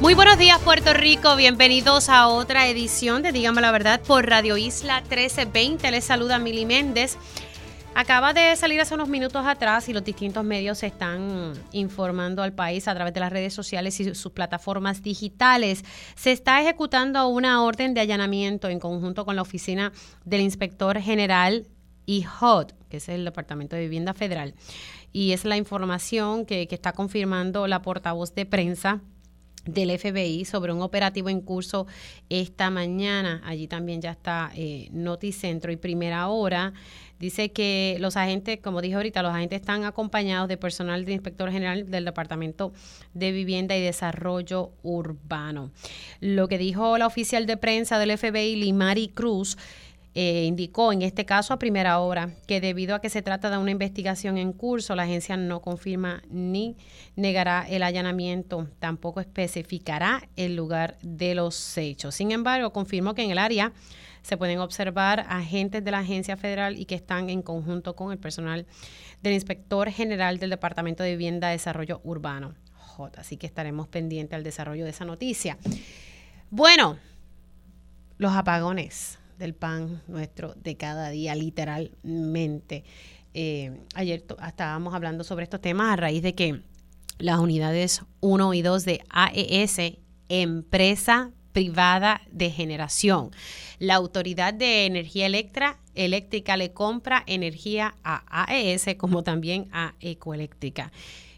Muy buenos días Puerto Rico, bienvenidos a otra edición de Dígame la Verdad por Radio Isla 1320. Les saluda Mili Méndez. Acaba de salir hace unos minutos atrás y los distintos medios están informando al país a través de las redes sociales y sus plataformas digitales. Se está ejecutando una orden de allanamiento en conjunto con la oficina del inspector general IHOD, que es el Departamento de Vivienda Federal. Y es la información que está confirmando la portavoz de prensa del FBI sobre un operativo en curso esta mañana. Allí también ya está eh, Noticentro y Primera Hora. Dice que los agentes, como dije ahorita, los agentes están acompañados de personal del inspector general del Departamento de Vivienda y Desarrollo Urbano. Lo que dijo la oficial de prensa del FBI, Limari Cruz, eh, indicó en este caso a primera hora que debido a que se trata de una investigación en curso, la agencia no confirma ni negará el allanamiento, tampoco especificará el lugar de los hechos. Sin embargo, confirmó que en el área se pueden observar agentes de la agencia federal y que están en conjunto con el personal del inspector general del Departamento de Vivienda y Desarrollo Urbano, J. Así que estaremos pendientes al desarrollo de esa noticia. Bueno, los apagones del pan nuestro de cada día, literalmente. Eh, ayer estábamos hablando sobre estos temas a raíz de que las unidades 1 y 2 de AES, empresa privada de generación. La Autoridad de Energía Eléctrica le compra energía a AES como también a Ecoeléctrica.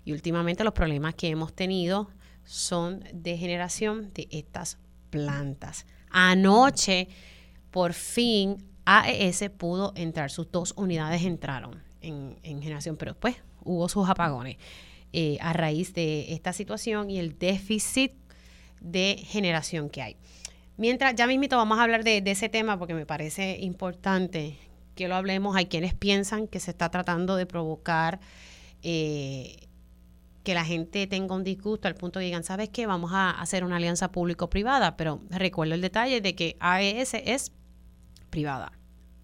Y últimamente los problemas que hemos tenido son de generación de estas plantas. Anoche por fin AES pudo entrar, sus dos unidades entraron en, generación, pero después hubo sus apagones eh, a raíz de esta situación y el déficit de generación que hay. Mientras, ya mismito vamos a hablar de, ese tema porque me parece importante que lo hablemos. Hay quienes piensan que se está tratando de provocar eh, que la gente tenga un disgusto al punto de que digan, ¿sabes qué? Vamos a hacer una alianza público-privada, pero recuerdo el detalle de que AES es privada.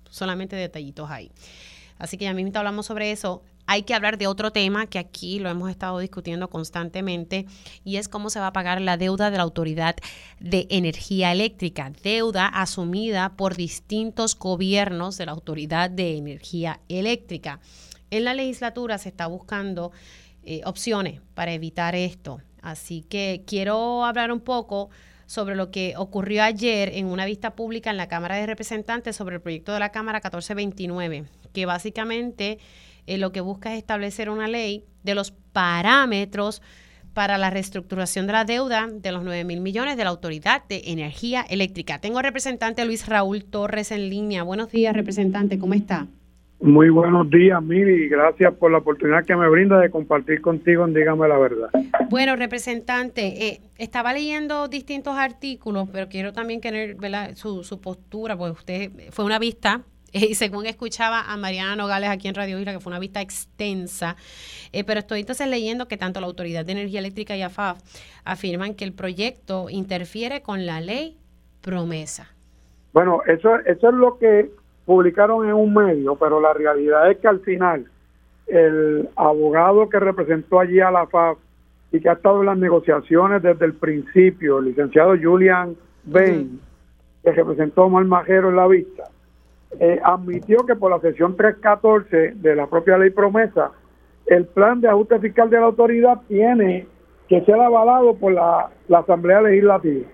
Solamente detallitos ahí. Así que ya mismo hablamos sobre eso. Hay que hablar de otro tema que aquí lo hemos estado discutiendo constantemente y es cómo se va a pagar la deuda de la Autoridad de Energía Eléctrica, deuda asumida por distintos gobiernos de la Autoridad de Energía Eléctrica. En la legislatura se está buscando eh, opciones para evitar esto. Así que quiero hablar un poco sobre lo que ocurrió ayer en una vista pública en la Cámara de Representantes sobre el proyecto de la Cámara 1429, que básicamente eh, lo que busca es establecer una ley de los parámetros para la reestructuración de la deuda de los 9 mil millones de la Autoridad de Energía Eléctrica. Tengo representante Luis Raúl Torres en línea. Buenos días, representante, ¿cómo está? Muy buenos días, Mili, gracias por la oportunidad que me brinda de compartir contigo en Dígame la Verdad. Bueno, representante, eh, estaba leyendo distintos artículos, pero quiero también tener Su, su postura, porque usted fue una vista eh, y según escuchaba a Mariana Nogales aquí en Radio Isla, que fue una vista extensa, eh, pero estoy entonces leyendo que tanto la Autoridad de Energía Eléctrica y AFAF afirman que el proyecto interfiere con la ley promesa. Bueno, eso, eso es lo que publicaron en un medio, pero la realidad es que al final el abogado que representó allí a la FAF y que ha estado en las negociaciones desde el principio, el licenciado Julian Bain, que representó a Majero en la vista, eh, admitió que por la sesión 314 de la propia ley promesa, el plan de ajuste fiscal de la autoridad tiene que ser avalado por la, Asamblea Legislativa.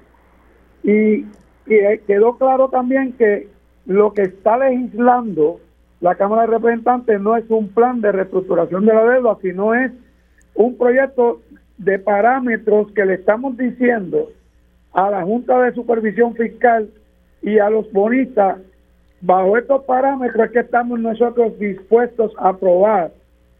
Y, y eh, quedó claro también que lo que está legislando la Cámara de Representantes no es un plan de reestructuración de la deuda, sino es un proyecto de parámetros que le estamos diciendo a la Junta de Supervisión Fiscal y a los bonistas, bajo estos parámetros es que estamos nosotros dispuestos a aprobar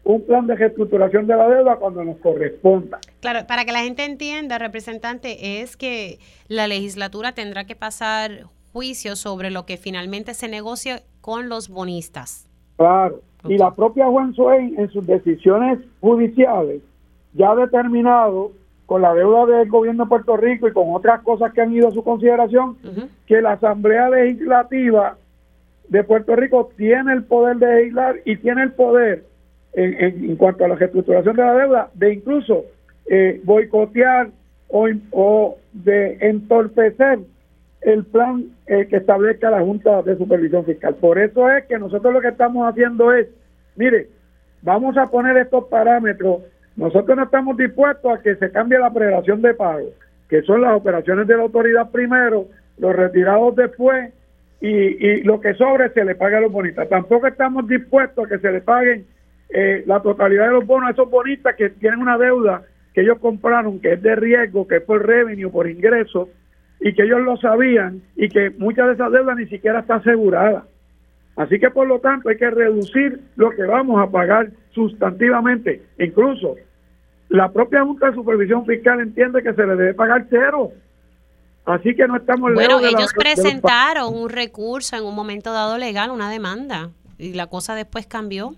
un plan de reestructuración de la deuda cuando nos corresponda. Claro, para que la gente entienda, representante, es que la legislatura tendrá que pasar juicio sobre lo que finalmente se negocie con los bonistas. Claro. Y la propia Juan Swain en sus decisiones judiciales ya ha determinado con la deuda del gobierno de Puerto Rico y con otras cosas que han ido a su consideración, que la Asamblea Legislativa de Puerto Rico tiene el poder de legislar y tiene el poder en, cuanto a la reestructuración de la deuda de incluso eh, boicotear o, o, de entorpecer el plan eh, que establezca la Junta de Supervisión Fiscal. Por eso es que nosotros lo que estamos haciendo es, mire, vamos a poner estos parámetros nosotros no estamos dispuestos a que se cambie la prelación de pago, que son las operaciones de la autoridad primero, los retirados después y, lo que sobre se le paga a los bonistas. Tampoco estamos dispuestos a que se le paguen eh, la totalidad de los bonos a esos bonistas que tienen una deuda que ellos compraron, que es de riesgo, que es por revenue, por ingreso, y que ellos lo sabían y que muchas de esas deudas ni siquiera está asegurada. Así que por lo tanto hay que reducir lo que vamos a pagar sustantivamente. Incluso la propia Junta de Supervisión Fiscal entiende que se le debe pagar cero. Así que no estamos Bueno, ellos presentaron un recurso en un momento dado legal, una demanda, y la cosa después cambió.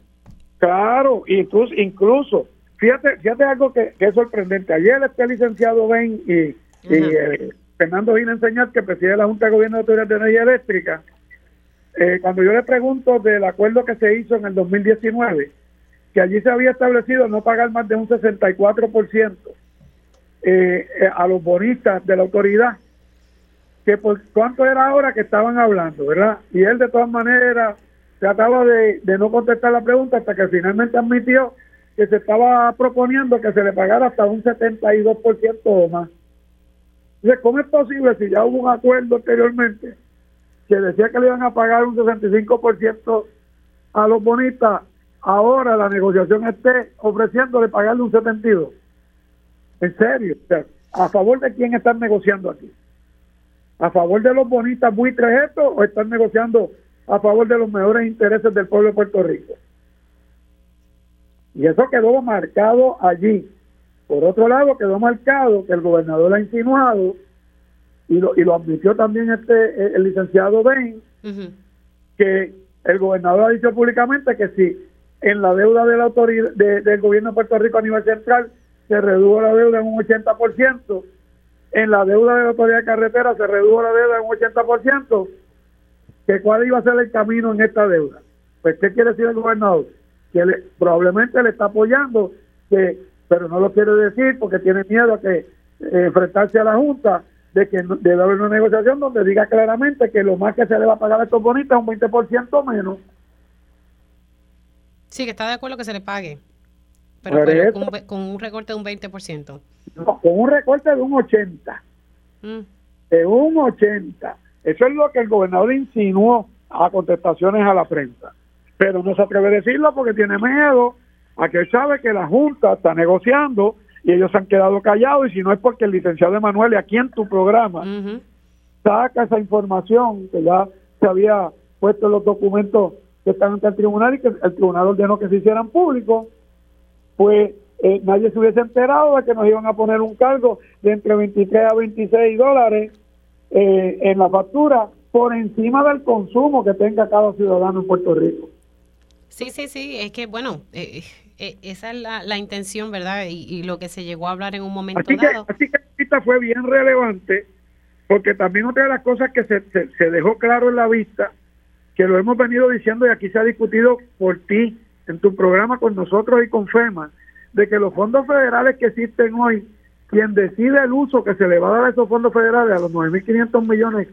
Claro, incluso, incluso fíjate, fíjate algo que, es sorprendente. Ayer este licenciado Ben y, eh, Fernando Gina Enseñar, que preside la Junta de Gobierno de Autoridad de Energía Eléctrica, eh, cuando yo le pregunto del acuerdo que se hizo en el 2019, que allí se había establecido no pagar más de un 64% eh, eh, a los bonistas de la autoridad, que por cuánto era ahora que estaban hablando, ¿verdad? Y él de todas maneras trataba de, de no contestar la pregunta hasta que finalmente admitió que se estaba proponiendo que se le pagara hasta un 72% o más. ¿Cómo es posible si ya hubo un acuerdo anteriormente que decía que le iban a pagar un 65% a los bonistas, ahora la negociación esté ofreciéndole pagarle un 72%. En serio, ¿a favor de quién están negociando aquí? ¿A favor de los bonistas buitres estos o están negociando a favor de los mejores intereses del pueblo de Puerto Rico? Y eso quedó marcado allí. Por otro lado, quedó marcado que el gobernador ha insinuado y lo, y lo admitió también este el licenciado Ben, que el gobernador ha dicho públicamente que si en la deuda de la autoridad del gobierno de Puerto Rico a nivel central se redujo la deuda en un 80%, en la deuda de la autoridad de carretera se redujo la deuda en un 80%, que cuál iba a ser el camino en esta deuda. Pues, ¿qué quiere decir el gobernador? Que probablemente le está apoyando, que pero no lo quiere decir porque tiene miedo a que eh, enfrentarse a la Junta de que debe haber una negociación donde diga claramente que lo más que se le va a pagar a estos bonitos es un 20% menos. Sí, que está de acuerdo que se le pague, pero, con, un recorte de un 20%. No, con un recorte de un 80%. Mm. De un 80%. Eso es lo que el gobernador insinuó a contestaciones a la prensa. Pero no se atreve a decirlo porque tiene miedo a que él sabe que la Junta está negociando y ellos se han quedado callados y si no es porque el licenciado Emanuel aquí en tu programa saca esa información que ya se había puesto en los documentos que están ante el tribunal y que el tribunal ordenó que se hicieran públicos, pues eh, nadie se hubiese enterado de que nos iban a poner un cargo de entre 23 a 26 dólares eh, en la factura por encima del consumo que tenga cada ciudadano en Puerto Rico. Sí, sí, sí, es que bueno, eh, eh, esa es la, intención, ¿verdad? Y, lo que se llegó a hablar en un momento dado. así que esta fue bien relevante, porque también otra de las cosas que se, se, dejó claro en la vista, que lo hemos venido diciendo y aquí se ha discutido por ti en tu programa con nosotros y con FEMA, de que los fondos federales que existen hoy, quien decide el uso que se le va a dar a esos fondos federales, a los 9.500 millones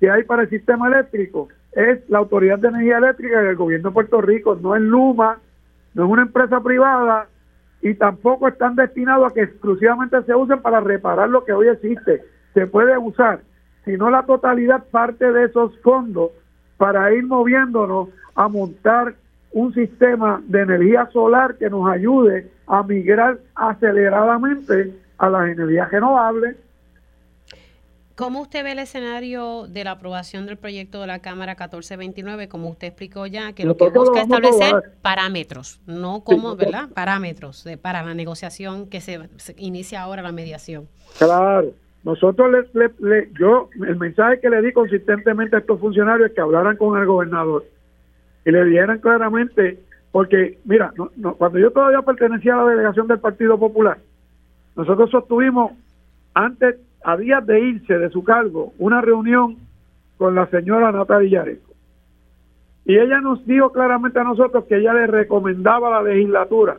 que hay para el sistema eléctrico, es la Autoridad de Energía Eléctrica del gobierno de Puerto Rico, no es Luma, no es una empresa privada y tampoco están destinados a que exclusivamente se usen para reparar lo que hoy existe. Se puede usar, si no la totalidad, parte de esos fondos para ir moviéndonos a montar un sistema de energía solar que nos ayude a migrar aceleradamente a las energías renovables ¿Cómo usted ve el escenario de la aprobación del proyecto de la Cámara 1429? Como usted explicó ya, que lo que busca establecer parámetros, no como, ¿verdad? Parámetros de, para la negociación que se, inicia ahora la mediación. Claro. nosotros le, yo, el mensaje que le di consistentemente a estos funcionarios es que hablaran con el gobernador y le dijeran claramente, porque mira, cuando yo todavía pertenecía a la delegación del Partido Popular, nosotros sostuvimos antes, a días de irse de su cargo, una reunión con la señora Natalia Yareco. Y ella nos dijo claramente a nosotros que ella le recomendaba a la legislatura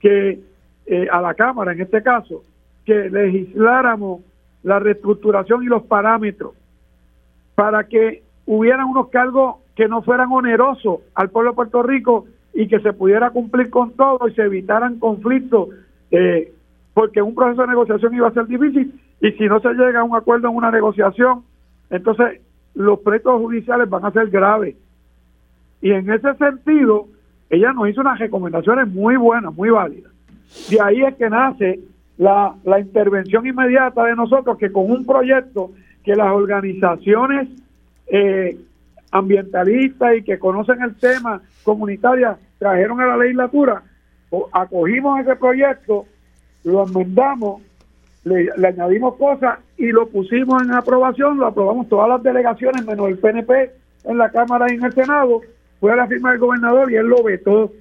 que eh, a la Cámara en este caso, que legisláramos la reestructuración y los parámetros para que hubieran unos cargos que no fueran onerosos al pueblo de Puerto Rico y que se pudiera cumplir con todo y se evitaran conflictos, eh, porque un proceso de negociación iba a ser difícil y si no se llega a un acuerdo en una negociación, entonces los proyectos judiciales van a ser graves. Y en ese sentido, ella nos hizo unas recomendaciones muy buenas, muy válidas. De ahí es que nace la, la intervención inmediata de nosotros, que con un proyecto que las organizaciones eh, ambientalistas y que conocen el tema comunitaria trajeron a la legislatura, acogimos ese proyecto, lo enmendamos, le, añadimos cosas y lo pusimos en aprobación, lo aprobamos todas las delegaciones menos el PNP en la Cámara y en el Senado, fue a la firma del gobernador y él lo vetó.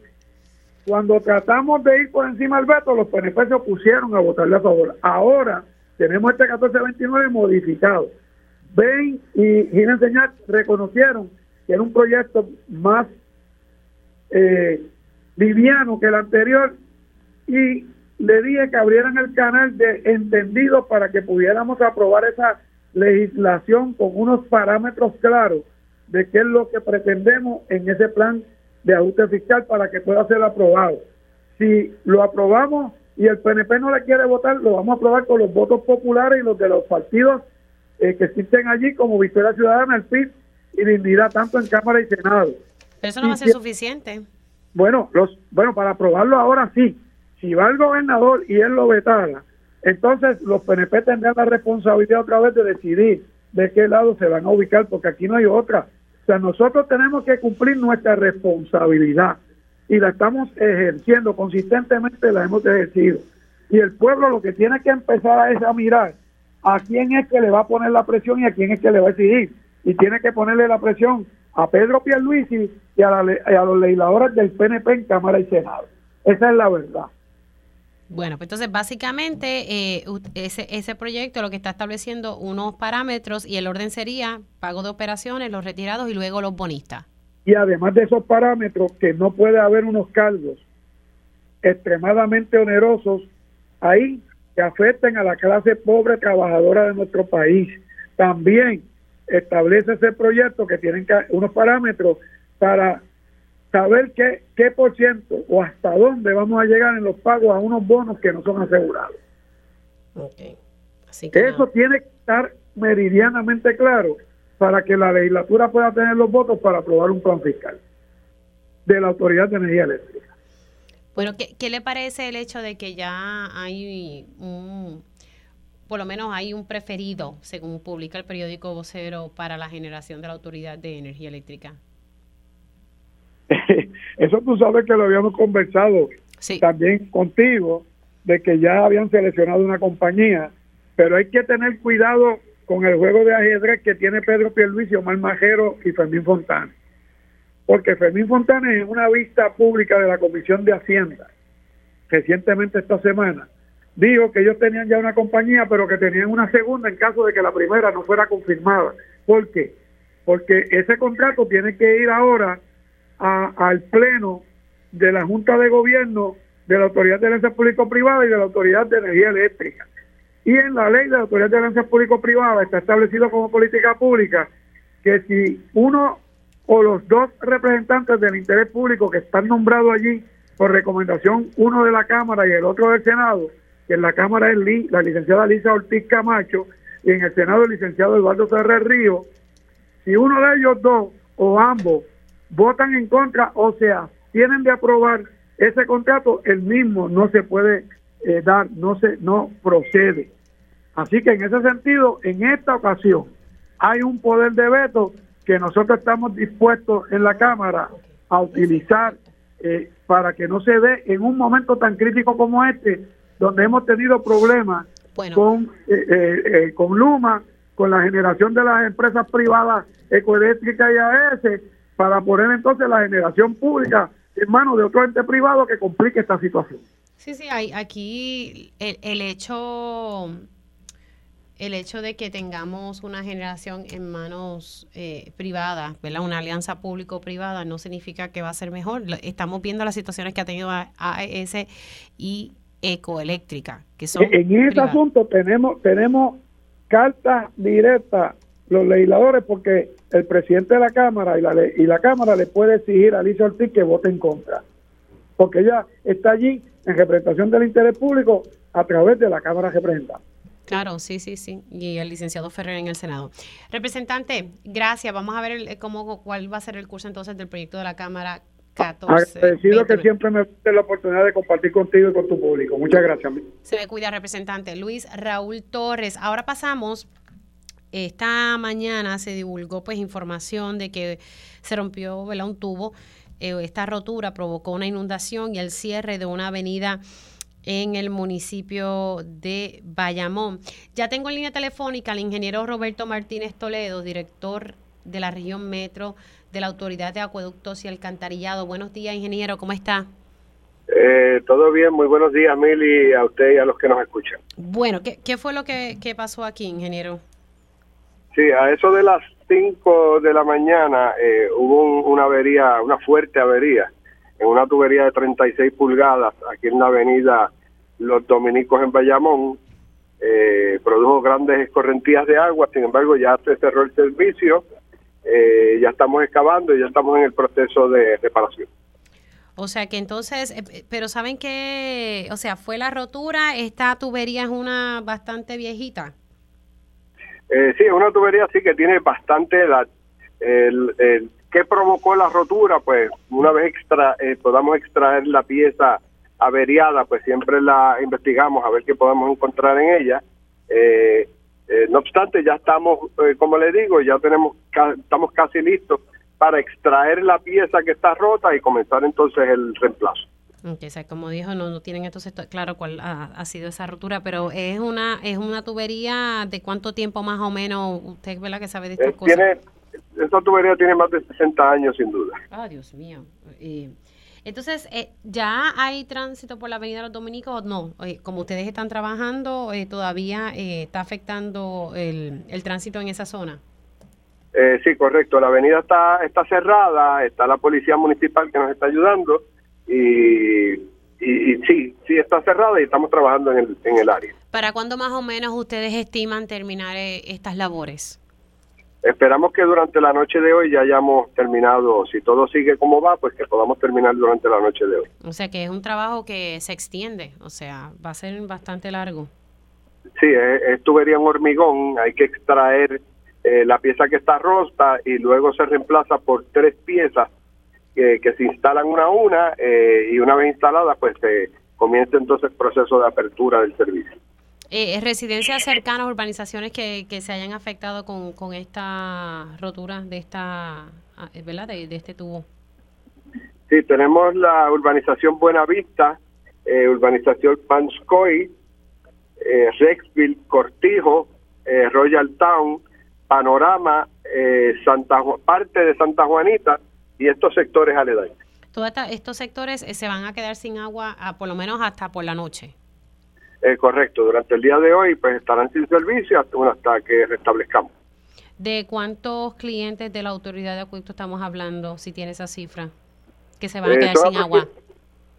Cuando tratamos de ir por encima del veto, los PNP se opusieron a votarle a favor. Ahora tenemos este 1429 modificado. Ben y Gina Señal reconocieron que era un proyecto más eh, liviano que el anterior y le dije que abrieran el canal de entendido para que pudiéramos aprobar esa legislación con unos parámetros claros de qué es lo que pretendemos en ese plan de ajuste fiscal para que pueda ser aprobado. Si lo aprobamos y el PNP no le quiere votar, lo vamos a aprobar con los votos populares y los de los partidos eh, que existen allí como Victoria Ciudadana, el PIB y Dignidad, tanto en Cámara y Senado. Pero eso no va a ser suficiente. Bueno, los, bueno, para aprobarlo ahora sí. Si va el gobernador y él lo vetara, entonces los PNP tendrán la responsabilidad otra vez de decidir de qué lado se van a ubicar, porque aquí no hay otra. O sea, nosotros tenemos que cumplir nuestra responsabilidad y la estamos ejerciendo consistentemente, la hemos ejercido. Y el pueblo lo que tiene que empezar es a mirar a quién es que le va a poner la presión y a quién es que le va a exigir. Y tiene que ponerle la presión a Pedro Pierluisi y a, y a los legisladores del PNP en Cámara y Senado. Esa es la verdad. Bueno, pues entonces básicamente eh, ese, ese proyecto lo que está estableciendo unos parámetros y el orden sería pago de operaciones, los retirados y luego los bonistas. Y además de esos parámetros, que no puede haber unos cargos extremadamente onerosos ahí que afecten a la clase pobre trabajadora de nuestro país. También establece ese proyecto que tienen unos parámetros para saber qué, qué por ciento o hasta dónde vamos a llegar en los pagos a unos bonos que no son asegurados. Así que Eso tiene que estar meridianamente claro para que la legislatura pueda tener los votos para aprobar un plan fiscal de la Autoridad de Energía Eléctrica. Bueno, ¿qué, qué le parece el hecho de que ya hay un, por lo menos hay un preferido, según publica el periódico vocero, para la generación de la Autoridad de Energía Eléctrica? Eso tú sabes que lo habíamos conversado también contigo, de que ya habían seleccionado una compañía, pero hay que tener cuidado con el juego de ajedrez que tiene Pedro Pierluisi, Omar Majero y Fermín Fontana. Porque Fermín Fontana en una vista pública de la Comisión de Hacienda, recientemente esta semana, dijo que ellos tenían ya una compañía, pero que tenían una segunda en caso de que la primera no fuera confirmada. ¿Por qué? Porque ese contrato tiene que ir ahora al Pleno de la Junta de Gobierno de la Autoridad de Alianzas Público-Privada y de la Autoridad de Energía Eléctrica. Y en la ley de la Autoridad de Alianzas Público-Privada está establecido como política pública que si uno o los dos representantes del interés público que están nombrados allí por recomendación, uno de la Cámara y el otro del Senado, que en la Cámara es la licenciada Lisa Ortiz Camacho y en el Senado el licenciado Eduardo Ferrer Río, si uno de ellos dos o ambos votan en contra o sea tienen de aprobar ese contrato, el mismo no se puede eh, dar, no se no procede. Así que en ese sentido, en esta ocasión hay un poder de veto que nosotros estamos dispuestos en la Cámara a utilizar eh, para que no se dé en un momento tan crítico como este, donde hemos tenido problemas con, con Luma, con la generación de las empresas privadas ecoeléctricas y AES, para poner entonces la generación pública en manos de otro ente privado que complique esta situación. Sí, sí, hay, aquí el, el hecho el hecho de que tengamos una generación en manos eh, privadas, ¿verdad? una alianza público-privada, no significa que va a ser mejor. Estamos viendo las situaciones que ha tenido AES y Ecoeléctrica, que son. En ese asunto tenemos, tenemos cartas directas los legisladores porque el presidente de la Cámara y la, y la Cámara le puede exigir a Alicia Ortiz que vote en contra, porque ella está allí en representación del interés público a través de la Cámara Representante. Claro, sí, sí, sí. Y el licenciado Ferrer en el Senado. Representante, gracias. Vamos a ver cómo, cuál va a ser el curso entonces del proyecto de la Cámara 14. Agradecido que siempre me dé la oportunidad de compartir contigo y con tu público. Muchas gracias. Se me cuida, representante. Luis Raúl Torres. Ahora pasamos. Esta mañana se divulgó pues información de que se rompió un tubo. Eh, esta rotura provocó una inundación y el cierre de una avenida en el municipio de Bayamón. Ya tengo en línea telefónica al ingeniero Roberto Martínez Toledo, director de la región metro de la Autoridad de Acueductos y Alcantarillado. Buenos días, ingeniero, ¿cómo está? Eh, todo bien, muy buenos días, Mili, a usted y a los que nos escuchan. Bueno, ¿qué, fue lo que, pasó aquí, ingeniero? Sí, a eso de las 5 de la mañana eh, hubo una avería, una fuerte avería en una tubería de 36 pulgadas aquí en la avenida Los Dominicos en Bayamón. Eh, produjo grandes escorrentías de agua, sin embargo ya se cerró el servicio, eh, ya estamos excavando y ya estamos en el proceso de reparación. O sea que entonces, eh, pero saben que, o sea, fue la rotura, esta tubería es una bastante viejita. Sí, es una tubería sí que tiene bastante edad. El, el, ¿Qué provocó la rotura? Pues una vez extra, eh, podamos extraer la pieza averiada, pues siempre la investigamos a ver qué podemos encontrar en ella. Eh, eh, no obstante, ya estamos, como le digo, ya tenemos, estamos casi listos para extraer la pieza que está rota y comenzar entonces el reemplazo. Okay, como dijo, no, no tienen entonces claro cuál ha, sido esa rotura, pero es una es una tubería de cuánto tiempo más o menos usted ve la que sabe de estas cosas. Tiene, esta tubería tiene más de 60 años, sin duda. Ah, Dios mío. entonces, eh, ¿ya hay tránsito por la Avenida de los Dominicos o no? Eh, como ustedes están trabajando, eh, ¿todavía está afectando el, tránsito en esa zona? sí, correcto. La avenida está, está cerrada, está la policía municipal que nos está ayudando y, y, sí, sí está cerrada y estamos trabajando en el, en el área. ¿Para cuándo más o menos ustedes estiman terminar estas labores? Esperamos que durante la noche de hoy ya hayamos terminado, si todo sigue como va, pues que podamos terminar durante la noche de hoy. O sea que es un trabajo que se extiende, o sea, va a ser bastante largo. Sí, es, tubería en hormigón, hay que extraer eh, la pieza que está rota y luego se reemplaza por tres piezas que, se instalan una a una eh, y una vez instaladas pues se comienza entonces el proceso de apertura del servicio eh, residencias cercanas, urbanizaciones que, que se hayan afectado con, con esta rotura de esta, ah, ¿verdad? De, este tubo. Sí, tenemos la urbanización Buenavista, eh, urbanización Panscoy, eh, Rexville, Cortijo, eh, Royal Town, Panorama, eh, Santa parte de Santa Juanita y estos sectores aledaños. Todos estos sectores se van a quedar sin agua a, por lo menos hasta por la noche. Eh, correcto, durante el día de hoy pues estarán sin servicio hasta, hasta que restablezcamos. ¿De cuántos clientes de la autoridad de acueducto estamos hablando, si tiene esa cifra, que se van a eh, quedar sin agua?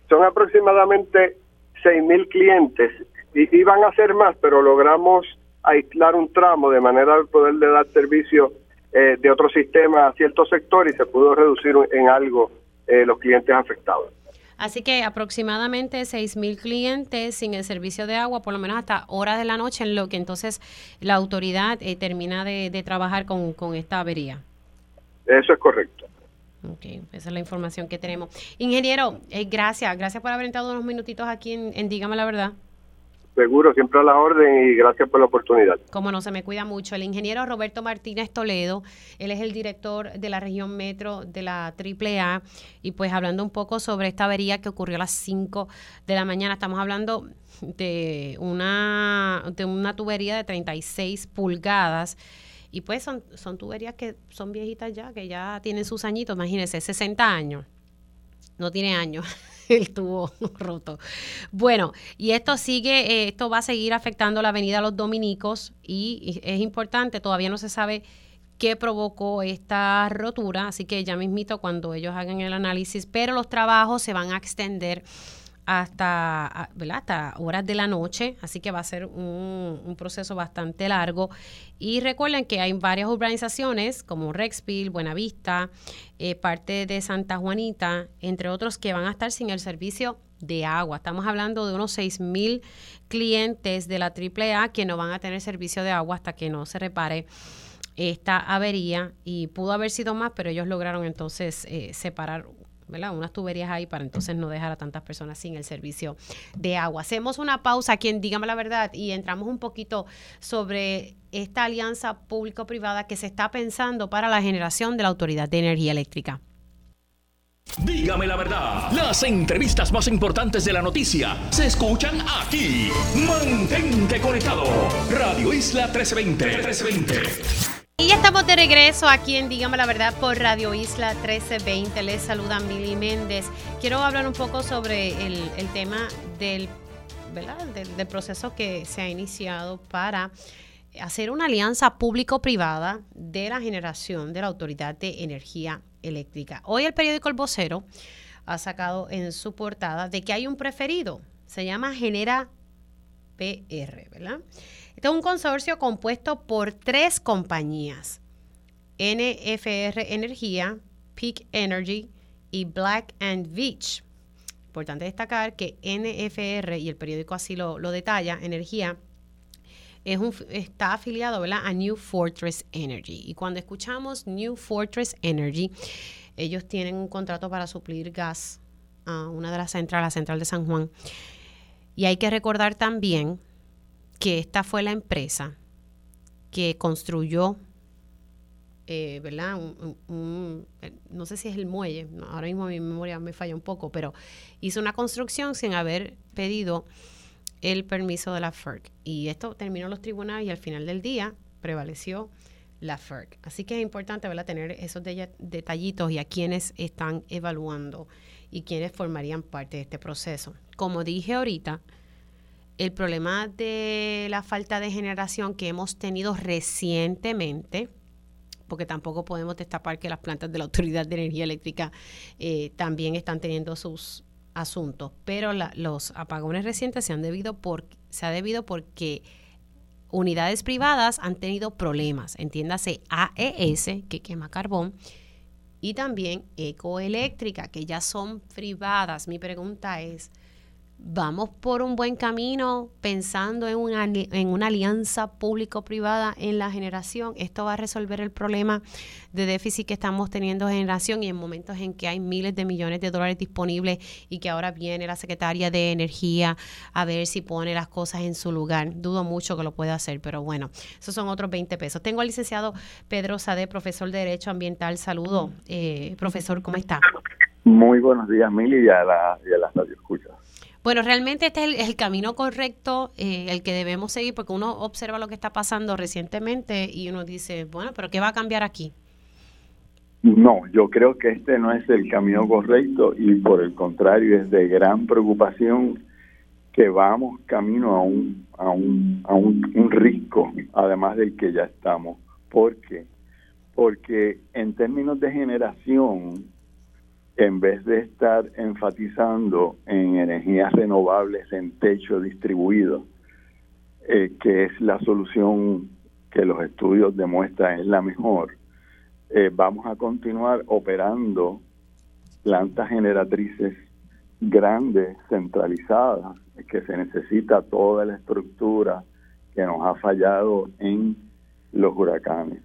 Son aproximadamente 6.000 clientes y iban a ser más, pero logramos aislar un tramo de manera de poder dar servicio eh, de otro sistema a cierto sector y se pudo reducir en algo los clientes afectados. Así que aproximadamente 6.000 clientes sin el servicio de agua, por lo menos hasta horas de la noche, en lo que entonces la autoridad eh, termina de, trabajar con, esta avería. Eso es correcto. Ok, esa es la información que tenemos. Ingeniero, eh, gracias, gracias por haber entrado unos minutitos aquí en, Dígame la Verdad. Seguro, siempre a la orden y gracias por la oportunidad. Como no se me cuida mucho, el ingeniero Roberto Martínez Toledo, él es el director de la región metro de la AAA y pues hablando un poco sobre esta avería que ocurrió a las 5 de la mañana, estamos hablando de una, de una tubería de 36 pulgadas. Y pues son, son tuberías que son viejitas ya, que ya tienen sus añitos, imagínense, 60 años, no tiene años. el tubo roto. Bueno, y esto sigue, eh, esto va a seguir afectando la avenida Los Dominicos y, es importante, todavía no se sabe qué provocó esta rotura, así que ya mismito cuando ellos hagan el análisis, pero los trabajos se van a extender hasta, hasta horas de la noche, así que va a ser un, un, proceso bastante largo. Y recuerden que hay varias urbanizaciones como Rexville, Buenavista, eh, parte de Santa Juanita, entre otros, que van a estar sin el servicio de agua. Estamos hablando de unos 6 mil clientes de la AAA que no van a tener servicio de agua hasta que no se repare esta avería y pudo haber sido más, pero ellos lograron entonces eh, separar unas tuberías ahí para entonces no dejar a tantas personas sin el servicio de agua. Hacemos una pausa aquí en Dígame la Verdad y entramos un poquito sobre esta alianza público-privada que se está pensando para la generación de la Autoridad de Energía Eléctrica. Dígame la verdad, las entrevistas más importantes de la noticia se escuchan aquí. Mantente conectado. Radio Isla 1320. 1320. Y ya estamos de regreso aquí en Dígame la Verdad por Radio Isla 1320. Les saluda Mili Méndez. Quiero hablar un poco sobre el, tema del, Del, proceso que se ha iniciado para hacer una alianza público-privada de la generación de la Autoridad de Energía Eléctrica. Hoy el periódico El Vocero ha sacado en su portada de que hay un preferido. Se llama Genera PR, ¿verdad? Este es un consorcio compuesto por tres compañías, NFR Energía, Peak Energy y Black and Veatch. Importante destacar que NFR, y el periódico así lo, detalla, Energía, es un, está afiliado a New Fortress Energy. Y cuando escuchamos New Fortress Energy, ellos tienen un contrato para suplir gas a una de las centrales, la central de San Juan. Y hay que recordar también que esta fue la empresa que construyó, eh, ¿verdad? Eh, no sé si es el muelle, ahora mismo mi memoria me falla un poco, pero hizo una construcción sin haber pedido el permiso de la FERC. Y esto terminó los tribunales y al final del día prevaleció la FERC. Así que es importante ¿verdad? tener esos detallitos y a quienes están evaluando y quienes formarían parte de este proceso. Como dije ahorita, el problema de la falta de generación que hemos tenido recientemente, porque tampoco podemos destapar que las plantas de la Autoridad de Energía Eléctrica eh, también están teniendo sus asuntos, pero los apagones recientes se han debido por, se ha debido porque unidades privadas han tenido problemas, entiéndase AES, que quema carbón, y también Ecoeléctrica, que ya son privadas. Mi pregunta es, vamos por un buen camino pensando en una, en una alianza público-privada en la generación. Esto va a resolver el problema de déficit que estamos teniendo en generación y en momentos en que hay miles de millones de dólares disponibles y que ahora viene la secretaria de Energía a ver si pone las cosas en su lugar. Dudo mucho que lo pueda hacer, pero bueno, esos son otros 20 pesos. Tengo al licenciado Pedro Sade, profesor de Derecho Ambiental. Saludo, eh, profesor, ¿cómo está? Muy buenos días, Mili, y a la, y a las bueno, realmente este es el, camino correcto, eh, el que debemos seguir, porque uno observa lo que está pasando recientemente y uno dice, bueno, pero ¿qué va a cambiar aquí? No, yo creo que este no es el camino correcto y por el contrario es de gran preocupación que vamos camino a un, a un, a un, un risco, además del que ya estamos. ¿Por qué? Porque en términos de generación, en vez de estar enfatizando en energías renovables en techo distribuido, eh, que es la solución que los estudios demuestran es la mejor, eh, vamos a continuar operando plantas generatrices grandes, centralizadas, que se necesita toda la estructura que nos ha fallado en los huracanes.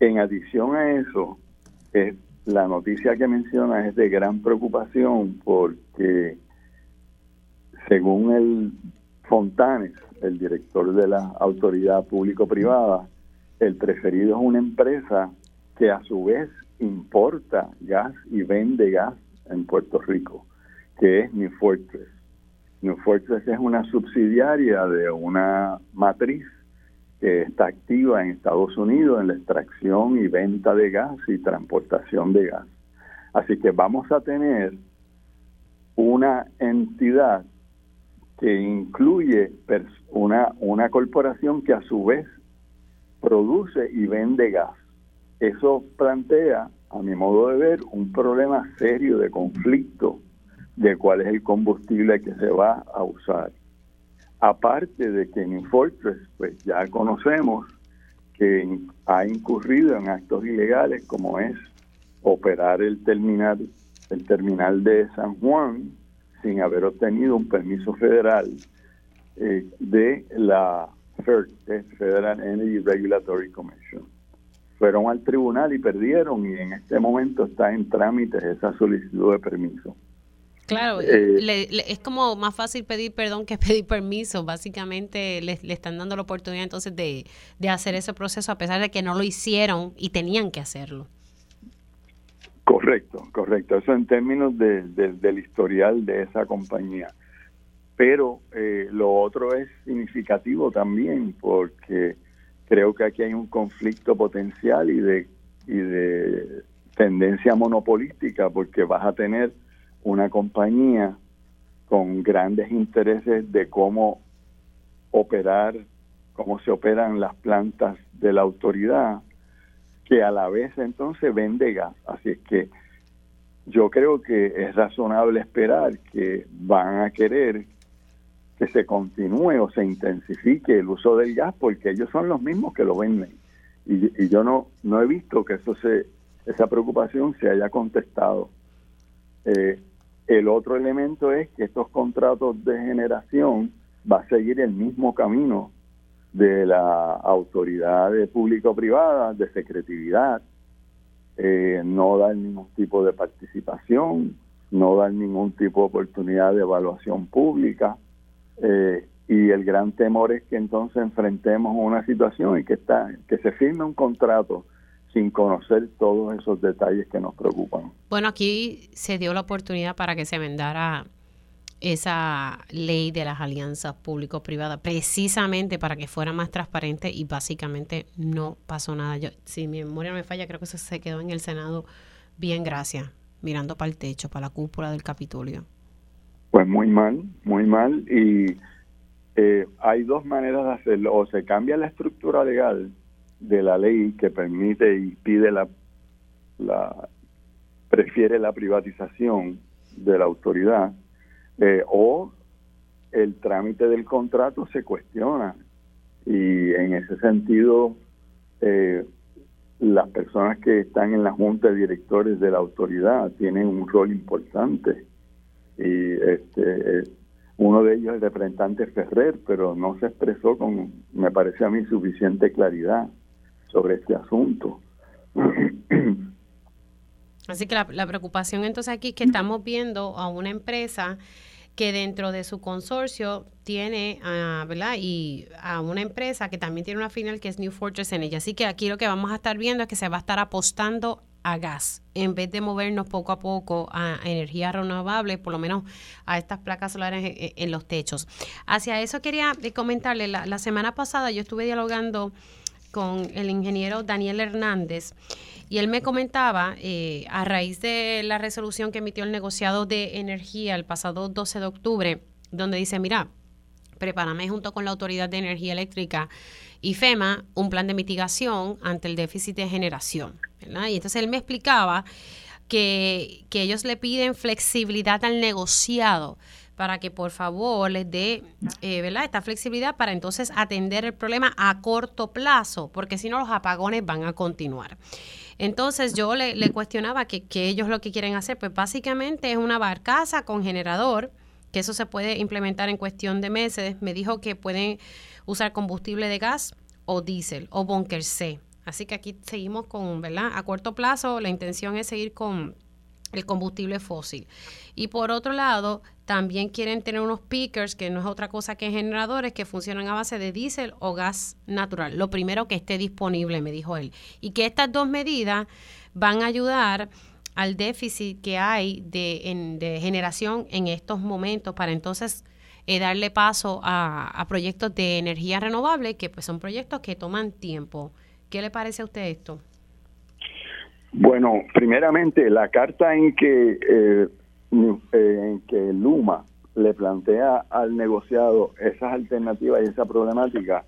En adición a eso, es la noticia que menciona es de gran preocupación porque según el Fontanes, el director de la autoridad público-privada, el preferido es una empresa que a su vez importa gas y vende gas en Puerto Rico, que es New Fortress. New Fortress es una subsidiaria de una matriz que está activa en Estados Unidos en la extracción y venta de gas y transportación de gas. Así que vamos a tener una entidad que incluye una, una corporación que a su vez produce y vende gas. Eso plantea, a mi modo de ver, un problema serio de conflicto de cuál es el combustible que se va a usar. Aparte de que en Fortress, pues ya conocemos que ha incurrido en actos ilegales como es operar el terminal, el terminal de San Juan sin haber obtenido un permiso federal eh, de la FERC, Federal Energy Regulatory Commission. Fueron al tribunal y perdieron y en este momento está en trámite esa solicitud de permiso. Claro, eh, es como más fácil pedir perdón que pedir permiso. Básicamente le, están dando la oportunidad entonces de, hacer ese proceso a pesar de que no lo hicieron y tenían que hacerlo. Correcto, correcto. Eso en términos del historial de esa compañía. Pero eh, lo otro es significativo también porque creo que aquí hay un conflicto potencial y de, y de tendencia monopolística porque vas a tener una compañía con grandes intereses de cómo operar, cómo se operan las plantas de la autoridad, que a la vez entonces vende gas. Así es que yo creo que es razonable esperar que van a querer que se continúe o se intensifique el uso del gas porque ellos son los mismos que lo venden. Y, yo no, no he visto que eso se, esa preocupación se haya contestado. Eh, el otro elemento es que estos contratos de generación va a seguir el mismo camino de la autoridad público-privada, de secretividad, eh, no dar ningún tipo de participación, no dar ningún tipo de oportunidad de evaluación pública. Eh, y el gran temor es que entonces enfrentemos una situación en que, está, que se firme un contrato sin conocer todos esos detalles que nos preocupan. Bueno, aquí se dio la oportunidad para que se vendara esa ley de las alianzas público-privadas, precisamente para que fuera más transparente y básicamente no pasó nada. Yo, si mi memoria no me falla, creo que eso se quedó en el Senado bien, gracias, mirando para el techo, para la cúpula del Capitolio. Pues muy mal, muy mal. Y eh, hay dos maneras de hacerlo. O se cambia la estructura legal de la ley que permite y pide la, la prefiere la privatización de la autoridad eh, o el trámite del contrato se cuestiona. Y en ese sentido eh, las personas que están en la junta de directores de la autoridad tienen un rol importante. Y este uno de ellos el representante Ferrer pero no se expresó con me parece a mí suficiente claridad sobre este asunto. Así que la, preocupación entonces aquí es que estamos viendo a una empresa que dentro de su consorcio tiene, uh, ¿verdad? Y a una empresa que también tiene una final que es New Fortress Energy. Así que aquí lo que vamos a estar viendo es que se va a estar apostando a gas en vez de movernos poco a poco a energías renovables, por lo menos a estas placas solares en, los techos. Hacia eso quería comentarle, la, la semana pasada yo estuve dialogando con el ingeniero Daniel Hernández y él me comentaba, eh, a raíz de la resolución que emitió el negociado de energía el pasado 12 de octubre, donde dice, mira, prepárame junto con la Autoridad de Energía Eléctrica y FEMA un plan de mitigación ante el déficit de generación. Y entonces él me explicaba que, que ellos le piden flexibilidad al negociado para que por favor les dé eh, ¿verdad? esta flexibilidad para entonces atender el problema a corto plazo, porque si no los apagones van a continuar. Entonces yo le, cuestionaba que, que, ellos lo que quieren hacer, pues básicamente es una barcaza con generador, que eso se puede implementar en cuestión de meses. Me dijo que pueden usar combustible de gas o diésel o bunker C. Así que aquí seguimos con, ¿verdad? A corto plazo la intención es seguir con el combustible fósil. Y por otro lado, también quieren tener unos pickers, que no es otra cosa que generadores que funcionan a base de diésel o gas natural. Lo primero que esté disponible, me dijo él. Y que estas dos medidas van a ayudar al déficit que hay de, generación en estos momentos para entonces eh, darle paso a, proyectos de energía renovable, que pues son proyectos que toman tiempo. ¿Qué le parece a usted esto? Bueno, primeramente, la carta en que, eh, eh, en que Luma le plantea al negociado esas alternativas y esa problemática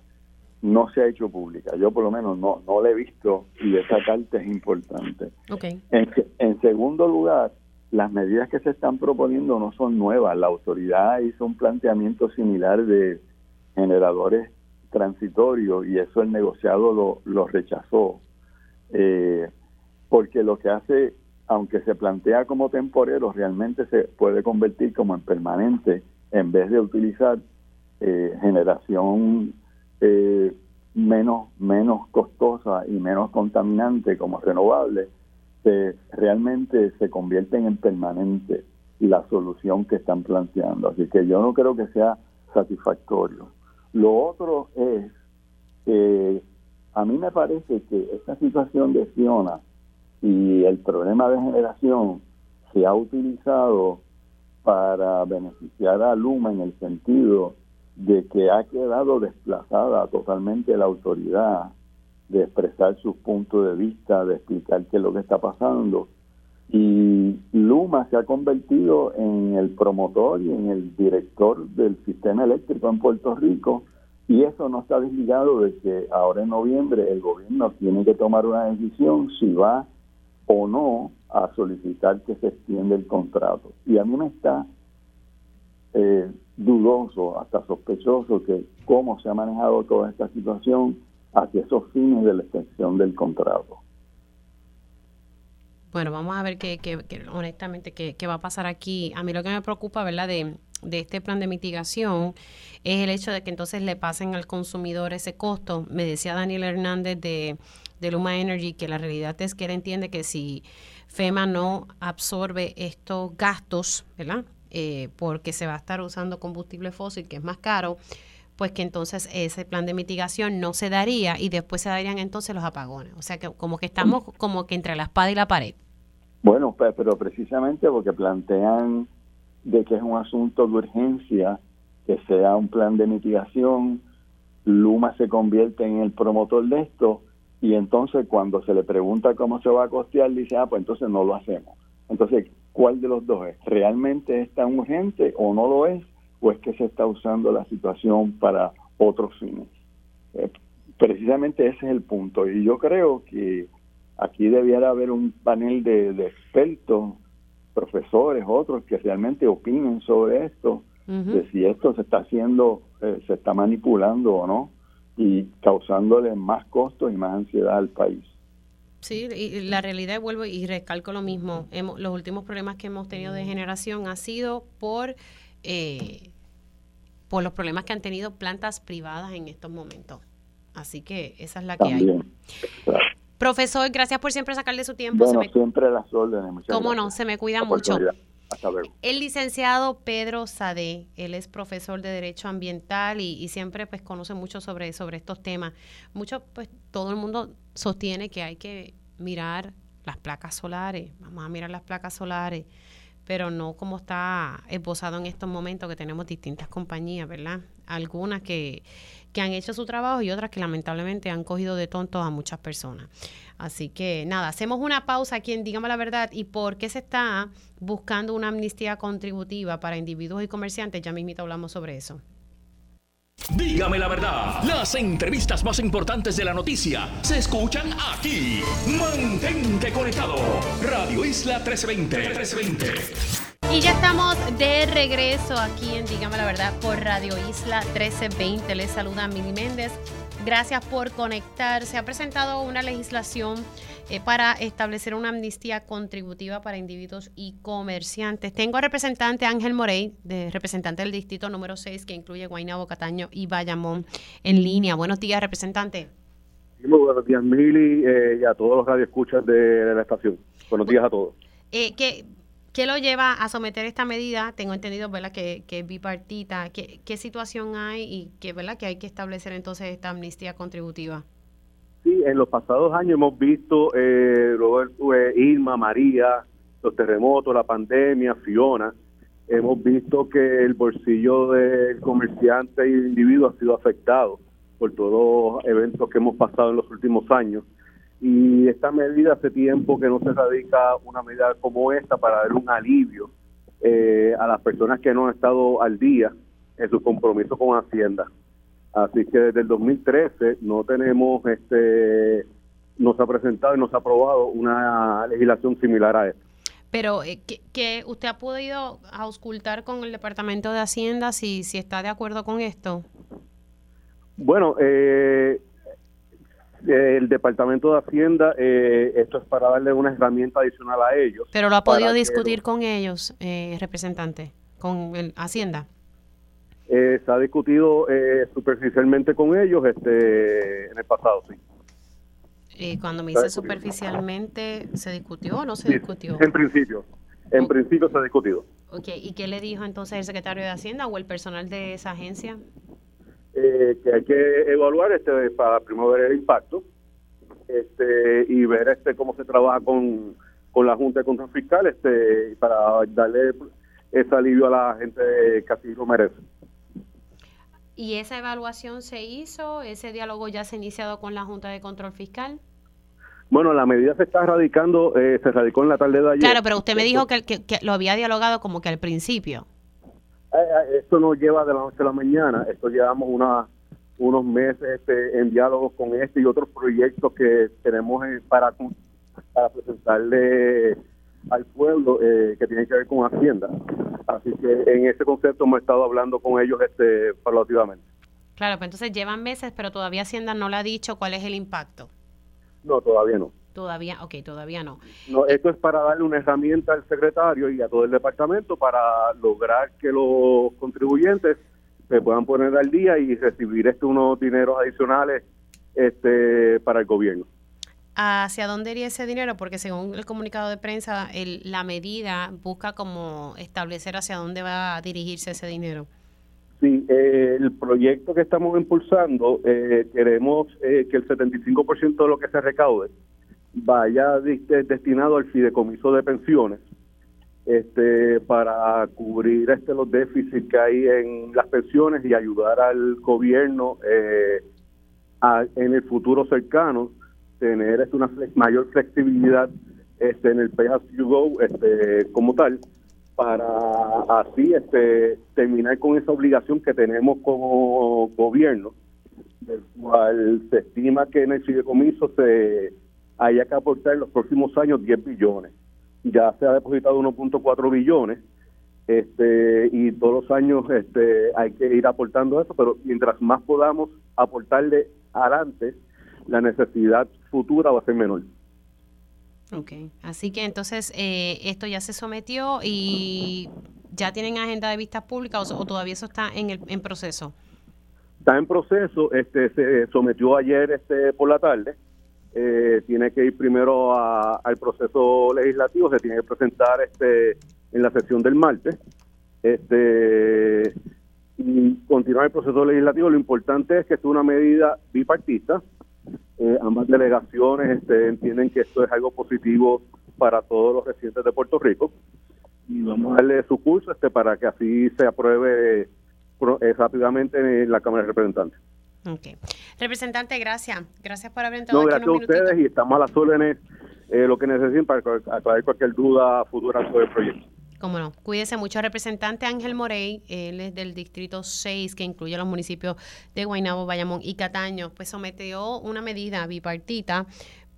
no se ha hecho pública. Yo por lo menos no, no la he visto y esa carta es importante. Okay. En, en segundo lugar, las medidas que se están proponiendo no son nuevas. La autoridad hizo un planteamiento similar de generadores transitorios y eso el negociado lo, lo rechazó. Eh, porque lo que hace, aunque se plantea como temporero, realmente se puede convertir como en permanente en vez de utilizar eh, generación eh, menos, menos costosa y menos contaminante como renovable, se, realmente se convierten en permanente la solución que están planteando. Así que yo no creo que sea satisfactorio. Lo otro es que a mí me parece que esta situación de Fiona y el problema de generación se ha utilizado para beneficiar a Luma en el sentido de que ha quedado desplazada totalmente la autoridad de expresar sus puntos de vista, de explicar qué es lo que está pasando. Y Luma se ha convertido en el promotor y en el director del sistema eléctrico en Puerto Rico y eso no está desligado de que ahora en noviembre el gobierno tiene que tomar una decisión si va o no a solicitar que se extienda el contrato. Y a mí me está eh, dudoso, hasta sospechoso, que cómo se ha manejado toda esta situación hacia esos fines de la extensión del contrato. Bueno, vamos a ver qué, honestamente qué, qué, va a pasar aquí. A mí lo que me preocupa, ¿verdad? De, de este plan de mitigación es el hecho de que entonces le pasen al consumidor ese costo. Me decía Daniel Hernández de, de Luma Energy que la realidad es que él entiende que si FEMA no absorbe estos gastos, ¿verdad? Eh, porque se va a estar usando combustible fósil que es más caro, pues que entonces ese plan de mitigación no se daría y después se darían entonces los apagones. O sea que como que estamos como que entre la espada y la pared. Bueno, pero precisamente porque plantean de que es un asunto de urgencia, que sea un plan de mitigación, Luma se convierte en el promotor de esto y entonces cuando se le pregunta cómo se va a costear, dice, ah, pues entonces no lo hacemos. Entonces, ¿cuál de los dos es? ¿Realmente es tan urgente o no lo es? o es que se está usando la situación para otros fines. Eh, precisamente ese es el punto. Y yo creo que aquí debiera haber un panel de, expertos, profesores, otros que realmente opinen sobre esto, de si esto se está haciendo, eh, se está manipulando o no, y causándole más costos y más ansiedad al país. Sí, y la realidad, vuelvo y recalco lo mismo, hemos, los últimos problemas que hemos tenido de generación ha sido por eh, por los problemas que han tenido plantas privadas en estos momentos. Así que esa es la que hay. Profesor, gracias por siempre sacarle su tiempo. siempre las órdenes. Muchas ¿Cómo no? Se me cuida mucho. El licenciado Pedro Sade, él es profesor de Derecho Ambiental y, siempre pues conoce mucho sobre, sobre estos temas. Mucho, pues todo el mundo sostiene que hay que mirar las placas solares. Vamos a mirar las placas solares pero no como está esbozado en estos momentos que tenemos distintas compañías, ¿verdad? Algunas que, que han hecho su trabajo y otras que lamentablemente han cogido de tontos a muchas personas. Así que nada, hacemos una pausa aquí en Dígame la Verdad y por qué se está buscando una amnistía contributiva para individuos y comerciantes, ya mismito hablamos sobre eso. Dígame la verdad, las entrevistas más importantes de la noticia se escuchan aquí. Mantente conectado. Radio Isla 1320. 1320. Y ya estamos de regreso aquí en Dígame la verdad por Radio Isla 1320. Les saluda Mili Méndez. Gracias por conectar. Se ha presentado una legislación eh, para establecer una amnistía contributiva para individuos y comerciantes. Tengo al representante Ángel Morey, de, representante del distrito número 6, que incluye Guaynabo, Cataño y Bayamón, en línea. Buenos días, representante. Muy buenos días, Mili, eh, y a todos los radioescuchas de, de la estación. Buenos días a todos. Eh, que ¿Qué lo lleva a someter esta medida? Tengo entendido, ¿verdad?, que, que es bipartita. ¿Qué, ¿Qué, situación hay y que, ¿verdad?, que hay que establecer entonces esta amnistía contributiva. Sí, en los pasados años hemos visto eh, eh, Irma, María, los terremotos, la pandemia, Fiona. Hemos visto que el bolsillo del comerciante y del individuo ha sido afectado por todos los eventos que hemos pasado en los últimos años y esta medida hace tiempo que no se radica una medida como esta para dar un alivio eh, a las personas que no han estado al día en su compromiso con Hacienda. Así que desde el 2013 no tenemos, este, nos ha presentado y nos ha aprobado una legislación similar a esta. Pero eh, que, usted ha podido auscultar con el Departamento de Hacienda si, si está de acuerdo con esto. Bueno, eh, el Departamento de Hacienda, eh, esto es para darle una herramienta adicional a ellos. Pero lo ha podido discutir con ellos, eh, representante, con el Hacienda. Eh, se ha discutido superficialmente con ellos este en el pasado, sí. Y cuando me dice superficialmente, ¿se discutió o no se discutió? En principio, en principio se ha discutido. Ok, ¿y qué le dijo entonces el secretario de Hacienda o el personal de esa agencia? Eh, que hay que evaluar este para primero ver el impacto este y ver este cómo se trabaja con, con la Junta de Control Fiscal este para darle ese alivio a la gente que así lo merece. ¿Y esa evaluación se hizo? ¿Ese diálogo ya se ha iniciado con la Junta de Control Fiscal? Bueno, la medida se está radicando, eh, se radicó en la tarde de ayer. Claro, pero usted me dijo que, que, que lo había dialogado como que al principio. Eh, eh, esto no lleva de la noche a la mañana, esto llevamos una, unos meses este, en diálogos con este y otros proyectos que tenemos eh, para, para presentarle al pueblo que tienen que ver con Hacienda. Así que en ese concepto hemos estado hablando con ellos este, paulativamente. Claro, pues entonces llevan meses, pero todavía Hacienda no le ha dicho cuál es el impacto. No, todavía no. Todavía, ok, todavía no. No, esto es para darle una herramienta al secretario y a todo el departamento para lograr que los contribuyentes se puedan poner al día y recibir este unos dineros adicionales este para el gobierno. ¿Hacia dónde iría ese dinero? Porque según el comunicado de prensa, el, la medida busca como establecer hacia dónde va a dirigirse ese dinero. Sí, eh, el proyecto que estamos impulsando, eh, queremos eh, que el 75% de lo que se recaude vaya destinado al fideicomiso de pensiones este para cubrir este los déficits que hay en las pensiones y ayudar al gobierno eh, a, en el futuro cercano tener este, una mayor flexibilidad este en el pay as you go este como tal para así este terminar con esa obligación que tenemos como gobierno del cual se estima que en el fideicomiso se haya que aportar en los próximos años 10 billones. Ya se ha depositado 1.4 billones este y todos los años este hay que ir aportando eso, pero mientras más podamos aportarle adelante, la necesidad futura va a ser menor. Ok, así que entonces eh, esto ya se sometió y ya tienen agenda de vistas públicas o, todavía eso está en, el, en proceso. Está en proceso, este se sometió ayer este por la tarde eh, tiene que ir primero al proceso legislativo, se tiene que presentar este en la sesión del martes este y continuar el proceso legislativo. Lo importante es que es una medida bipartita. Eh, ambas delegaciones este, entienden que esto es algo positivo para todos los residentes de Puerto Rico y vamos a darle su curso este, para que así se apruebe eh, rápidamente en la Cámara de Representantes. Okay. Representante, gracias. Gracias por haber entrado no, gracias a ustedes y estamos a las órdenes eh, lo que necesiten para aclarar cualquier duda futura sobre el proyecto. Cómo no. Cuídese mucho. Representante Ángel Morey, él es del Distrito 6, que incluye los municipios de Guaynabo, Bayamón y Cataño, pues sometió una medida bipartita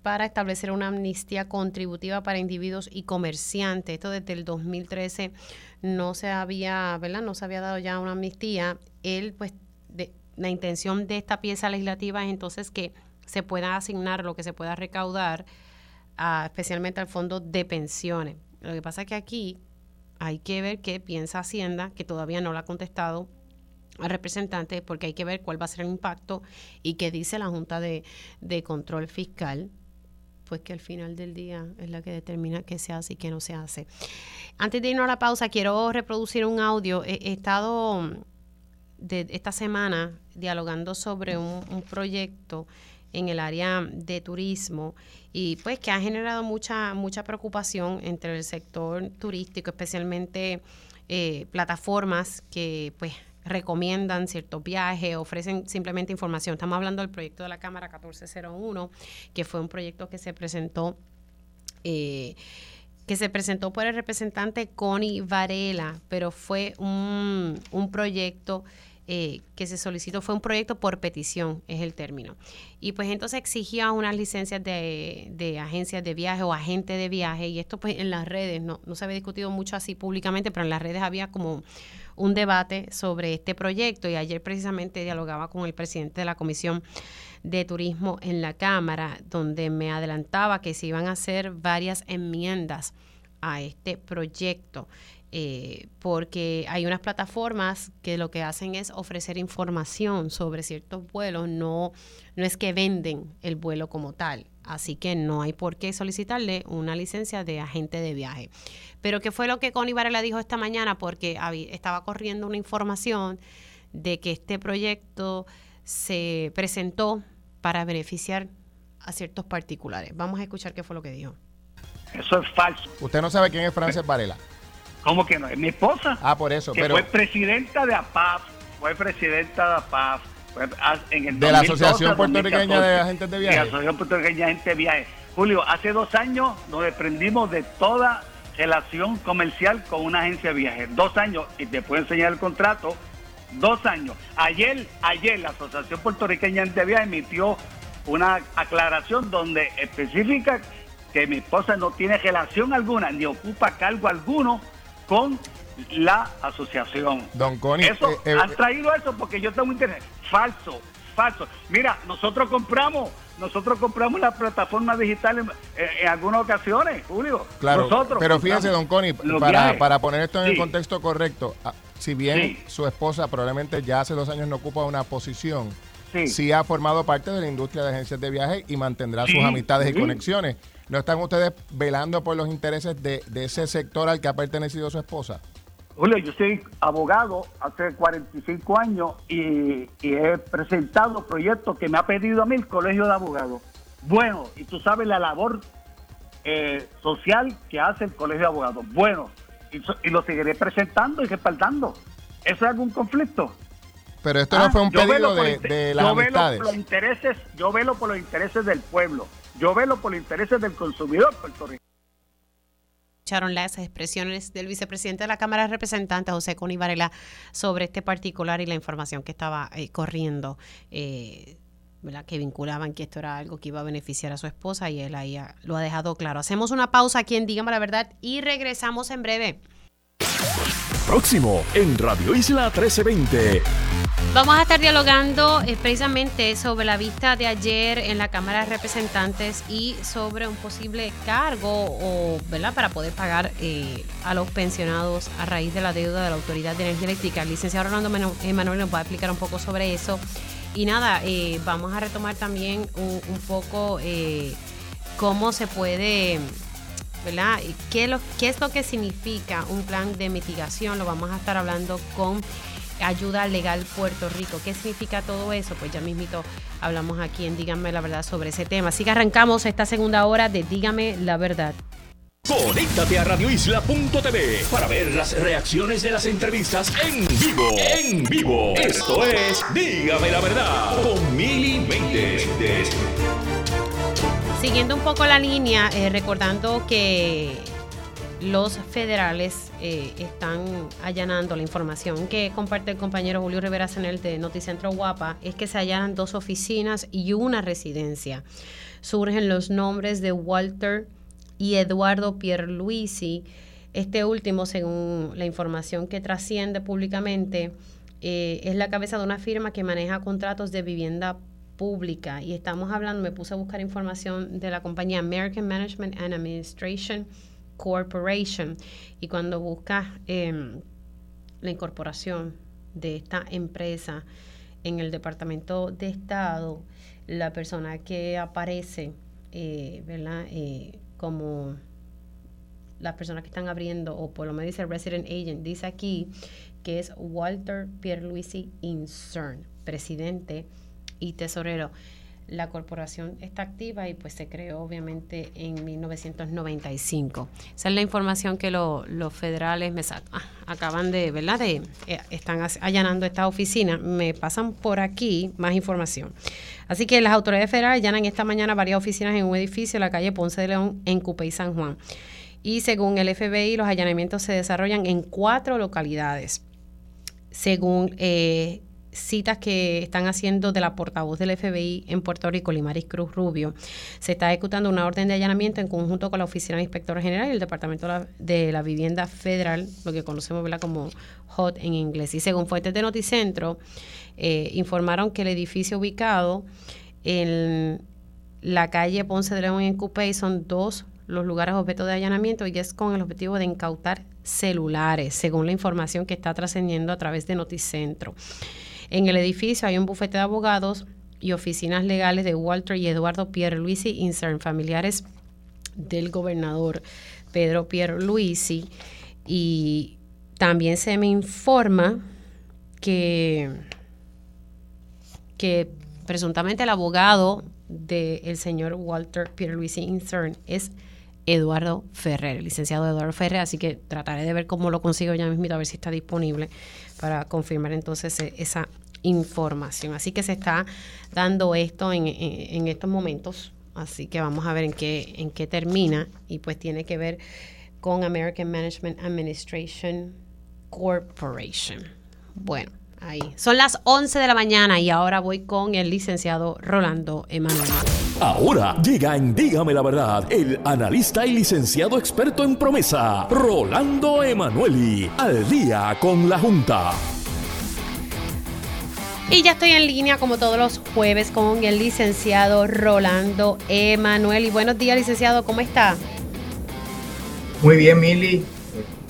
para establecer una amnistía contributiva para individuos y comerciantes. Esto desde el 2013 no se había, ¿verdad? No se había dado ya una amnistía. Él, pues, de, la intención de esta pieza legislativa es entonces que se pueda asignar lo que se pueda recaudar, especialmente al fondo de pensiones. Lo que pasa es que aquí hay que ver qué piensa Hacienda, que todavía no lo ha contestado al representante, porque hay que ver cuál va a ser el impacto y qué dice la Junta de, de Control Fiscal pues que al final del día es la que determina qué se hace y qué no se hace. Antes de irnos a la pausa, quiero reproducir un audio. He, estado de esta semana dialogando sobre un, proyecto en el área de turismo y pues que ha generado mucha mucha preocupación entre el sector turístico, especialmente eh, plataformas que pues recomiendan ciertos viajes, ofrecen simplemente información. Estamos hablando del proyecto de la Cámara 1401, que fue un proyecto que se presentó, eh, que se presentó por el representante Connie Varela, pero fue un, un proyecto eh, que se solicitó fue un proyecto por petición, es el término. Y pues entonces exigía unas licencias de, de agencias de viaje o agente de viaje, y esto pues en las redes, no, no se había discutido mucho así públicamente, pero en las redes había como un debate sobre este proyecto y ayer precisamente dialogaba con el presidente de la Comisión de Turismo en la Cámara, donde me adelantaba que se iban a hacer varias enmiendas a este proyecto. Eh, porque hay unas plataformas que lo que hacen es ofrecer información sobre ciertos vuelos, no, no es que venden el vuelo como tal, así que no hay por qué solicitarle una licencia de agente de viaje. Pero ¿qué fue lo que Connie Varela dijo esta mañana? Porque estaba corriendo una información de que este proyecto se presentó para beneficiar a ciertos particulares. Vamos a escuchar qué fue lo que dijo. Eso es falso. Usted no sabe quién es Frances Varela. ¿Cómo que no? Es mi esposa. Ah, por eso. Que fue presidenta de APAF, fue presidenta de APAF. en el de la Asociación Puertorriqueña de Agentes de Viaje. De la Asociación Puertorriqueña de Agentes de Viaje. Julio, hace dos años nos desprendimos de toda relación comercial con una agencia de viaje. Dos años, y te puedo enseñar el contrato, dos años. Ayer, ayer la Asociación Puertorriqueña de Viaje emitió una aclaración donde especifica que mi esposa no tiene relación alguna ni ocupa cargo alguno con la asociación. Don Connie, eso, eh, eh, han traído eso porque yo tengo internet. Falso, falso. Mira, nosotros compramos, nosotros compramos la plataforma digital en, algunas ocasiones, Julio. Claro, pero fíjese, don Connie, para, para, poner esto en el contexto correcto, ah, si bien su esposa probablemente ya hace dos años no ocupa una posición, sí. ha formado parte de la industria de agencias de viaje y mantendrá sus amistades y conexiones. ¿No están ustedes velando por los intereses de, ese sector al que ha pertenecido su esposa? Julio, yo soy abogado hace 45 años y, he presentado proyectos que me ha pedido a mí el Colegio de Abogados. Bueno, y tú sabes la labor eh, social que hace el Colegio de Abogados. Bueno, y, lo seguiré presentando y respaldando. ¿Eso es algún conflicto? Pero esto no ah, fue un pedido de, de, las yo amistades. Velo por los intereses, yo velo por los intereses del pueblo. Yo velo por los intereses del consumidor puertorriqueño. Escucharon las expresiones del vicepresidente de la Cámara de Representantes, José Coni Varela, sobre este particular y la información que estaba eh, corriendo, eh, que vinculaban que esto era algo que iba a beneficiar a su esposa y él ahí lo ha dejado claro. Hacemos una pausa aquí en Dígame la Verdad y regresamos en breve. Próximo en Radio Isla 1320. Vamos a estar dialogando eh, precisamente sobre la vista de ayer en la Cámara de Representantes y sobre un posible cargo o, ¿verdad? para poder pagar eh, a los pensionados a raíz de la deuda de la Autoridad de Energía Eléctrica. El licenciado Orlando Emanuel nos va a explicar un poco sobre eso. Y nada, eh, vamos a retomar también un, poco cómo se puede ¿verdad? ¿Qué, lo, ¿Qué es lo que significa un plan de mitigación? Lo vamos a estar hablando con Ayuda Legal Puerto Rico. ¿Qué significa todo eso? Pues ya mismito hablamos aquí en Dígame la Verdad sobre ese tema. Así que arrancamos esta segunda hora de Dígame la Verdad. Conéctate a radioisla.tv para ver las reacciones de las entrevistas en vivo. En vivo. Esto es Dígame la Verdad con Mili Siguiendo un poco la línea, eh, recordando que los federales eh, están allanando la información que comparte el compañero Julio Rivera Senel de Noticentro Guapa, es que se allanan dos oficinas y una residencia. Surgen los nombres de Walter y Eduardo Pierluisi. Este último, según la información que trasciende públicamente, eh, es la cabeza de una firma que maneja contratos de vivienda pública. Y estamos hablando, me puse a buscar información de la compañía American Management and Administration Corporation. Y cuando buscas em, la incorporación de esta empresa en el Departamento de Estado, la persona que aparece eh, ¿verdad? Eh, como las personas que están abriendo, o por lo menos dice resident agent, dice aquí que es Walter Pierluisi Incern, presidente y tesorero. La corporación está activa y pues se creó obviamente en 1995. Esa es la información que los federales me ah, acaban de, ¿verdad? De, eh, están allanando esta oficina. Me pasan por aquí más información. Así que las autoridades federales allanan esta mañana varias oficinas en un edificio en la calle Ponce de León en Cupey San Juan. Y según el FBI, los allanamientos se desarrollan en cuatro localidades. Según eh, citas que están haciendo de la portavoz del FBI en Puerto Rico, Limaris Cruz Rubio, se está ejecutando una orden de allanamiento en conjunto con la Oficina de Inspector General y el Departamento de la Vivienda Federal, lo que conocemos como HOT en inglés. Y según fuentes de Noticentro, eh, informaron que el edificio ubicado en la calle Ponce de León en Cupey son dos los lugares objeto de allanamiento y es con el objetivo de incautar celulares, según la información que está trascendiendo a través de Noticentro. En el edificio hay un bufete de abogados y oficinas legales de Walter y Eduardo Pierluisi Incern, familiares del gobernador Pedro Pierluisi. Y también se me informa que, que presuntamente el abogado del señor Walter Pierluisi Incern es Eduardo Ferrer, el licenciado Eduardo Ferrer, así que trataré de ver cómo lo consigo ya mismo, a ver si está disponible para confirmar entonces e, esa información. Así que se está dando esto en, en, estos momentos, así que vamos a ver en qué, en qué termina y pues tiene que ver con American Management Administration Corporation. Bueno, ahí. Son las 11 de la mañana y ahora voy con el licenciado Rolando Emanuel. Ahora llega en Dígame la Verdad el analista y licenciado experto en promesa, Rolando Emanueli, al día con la Junta. Y ya estoy en línea como todos los jueves con el licenciado Rolando Emanuel. Y buenos días, licenciado, ¿cómo está? Muy bien, Mili.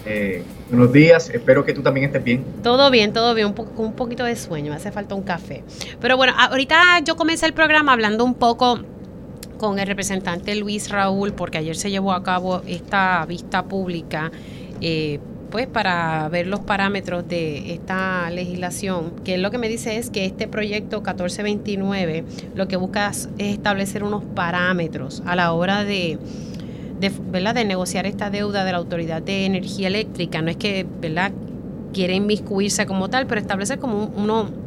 Eh, buenos días, espero que tú también estés bien. Todo bien, todo bien, un, poco, un poquito de sueño, me hace falta un café. Pero bueno, ahorita yo comencé el programa hablando un poco con el representante Luis Raúl, porque ayer se llevó a cabo esta vista pública eh, pues para ver los parámetros de esta legislación, que lo que me dice es que este proyecto 1429 lo que busca es establecer unos parámetros a la hora de, de, ¿verdad? de negociar esta deuda de la Autoridad de Energía Eléctrica. No es que ¿verdad? Quiere inmiscuirse como tal, pero establecer como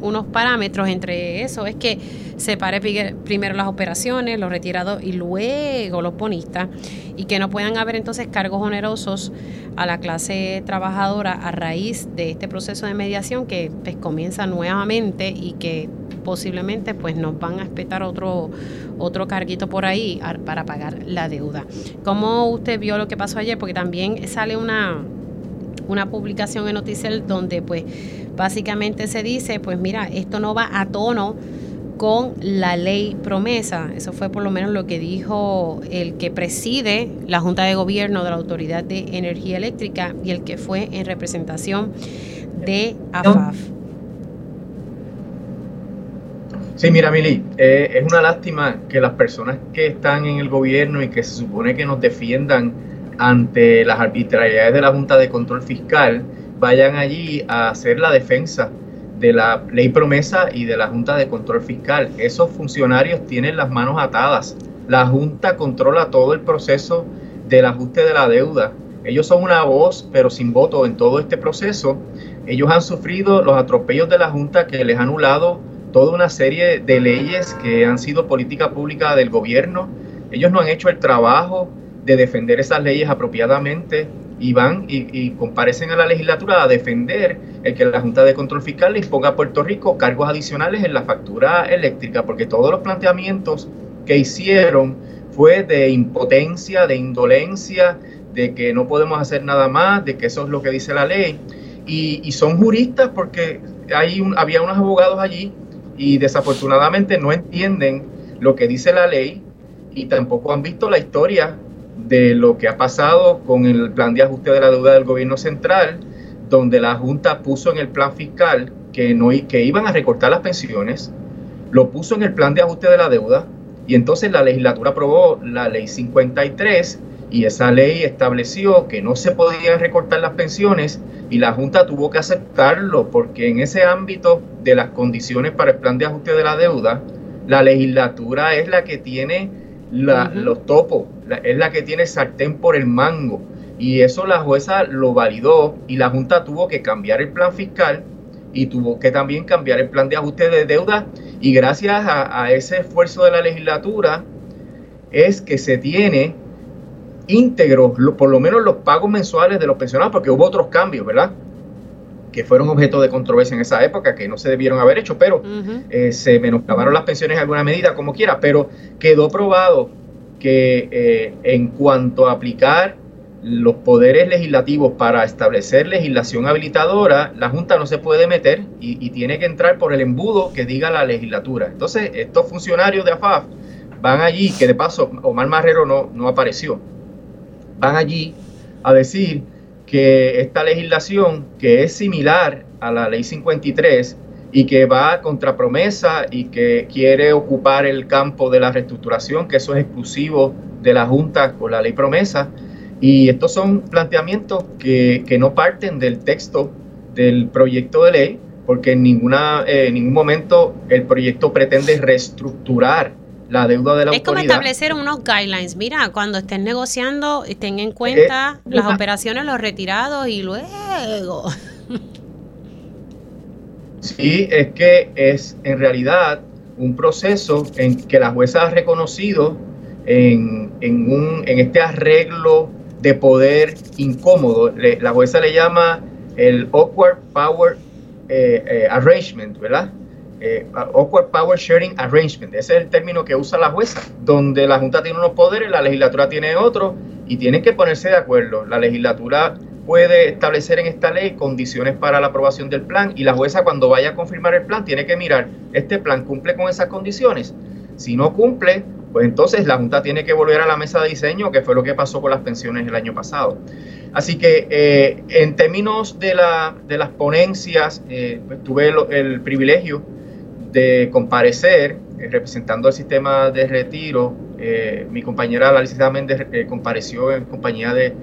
unos parámetros entre eso es que separe primero las operaciones, los retirados y luego los bonistas y que no puedan haber entonces cargos onerosos a la clase trabajadora a raíz de este proceso de mediación que pues, comienza nuevamente y que posiblemente pues nos van a espetar otro otro carguito por ahí para pagar la deuda. ¿Cómo usted vio lo que pasó ayer? Porque también sale una una publicación en Noticiel donde pues básicamente se dice, pues mira, esto no va a tono con la ley promesa. Eso fue por lo menos lo que dijo el que preside la Junta de Gobierno de la Autoridad de Energía Eléctrica y el que fue en representación de AFAF. Sí, mira, Mili, eh, es una lástima que las personas que están en el gobierno y que se supone que nos defiendan ante las arbitrariedades de la Junta de Control Fiscal vayan allí a hacer la defensa de la ley promesa y de la Junta de Control Fiscal. Esos funcionarios tienen las manos atadas. La Junta controla todo el proceso del ajuste de la deuda. Ellos son una voz, pero sin voto en todo este proceso. Ellos han sufrido los atropellos de la Junta que les han anulado toda una serie de leyes que han sido política pública del gobierno. Ellos no han hecho el trabajo de defender esas leyes apropiadamente y van y, comparecen a la legislatura a defender el que la Junta de Control Fiscal le imponga a Puerto Rico cargos adicionales en la factura eléctrica, porque todos los planteamientos que hicieron fue de impotencia, de indolencia, de que no podemos hacer nada más, de que eso es lo que dice la ley. Y, son juristas porque hay había unos abogados allí y desafortunadamente no entienden lo que dice la ley y tampoco han visto la historia de lo que ha pasado con el plan de ajuste de la deuda del gobierno central, donde la Junta puso en el plan fiscal que, no, que iban a recortar las pensiones, lo puso en el plan de ajuste de la deuda Y entonces la legislatura aprobó la ley 53 y esa ley estableció que no se podían recortar las pensiones y la Junta tuvo que aceptarlo porque en ese ámbito de las condiciones para el plan de ajuste de la deuda, la legislatura es la que tiene los topos, es la que tiene sartén por el mango. Y eso la jueza lo validó y la Junta tuvo que cambiar el plan fiscal y tuvo que también cambiar el plan de ajuste de deuda. Y gracias a, ese esfuerzo de la legislatura es que se tiene íntegros, por lo menos los pagos mensuales de los pensionados, porque hubo otros cambios, ¿verdad? Que fueron objeto de controversia en esa época, que no se debieron haber hecho, pero eh, se menoscabaron las pensiones en alguna medida, como quiera, pero quedó probado que eh, en cuanto a aplicar los poderes legislativos para establecer legislación habilitadora, la Junta no se puede meter y, tiene que entrar por el embudo que diga la legislatura. Entonces, estos funcionarios de AFAF van allí, que de paso Omar Marrero no, no apareció, van allí a decir que esta legislación, que es similar a la ley 53 y que va contra promesa y que quiere ocupar el campo de la reestructuración, que eso es exclusivo de la Junta con la ley promesa, y estos son planteamientos que, no parten del texto del proyecto de ley, porque en, ninguna, eh, en ningún momento el proyecto pretende reestructurar la deuda de la es como establecer unos guidelines. Mira, cuando estén negociando, estén en cuenta eh, las operaciones, los retirados y luego. sí, es que es en realidad un proceso en que la jueza ha reconocido en, en, un, en este arreglo de poder incómodo. la jueza le llama el awkward power eh, eh, arrangement, ¿verdad? Eh, awkward Power Sharing Arrangement. Ese es el término que usa la jueza, donde la Junta tiene unos poderes, la legislatura tiene otros y tienen que ponerse de acuerdo. La legislatura puede establecer en esta ley condiciones para la aprobación del plan y la jueza cuando vaya a confirmar el plan tiene que mirar, ¿este plan cumple con esas condiciones? Si no cumple, pues entonces la Junta tiene que volver a la mesa de diseño, que fue lo que pasó con las pensiones el año pasado. Así que eh, en términos de, la, de las ponencias, eh, pues, tuve el privilegio de comparecer eh, representando el sistema de retiro. Eh, mi compañera la Méndez eh, compareció en compañía de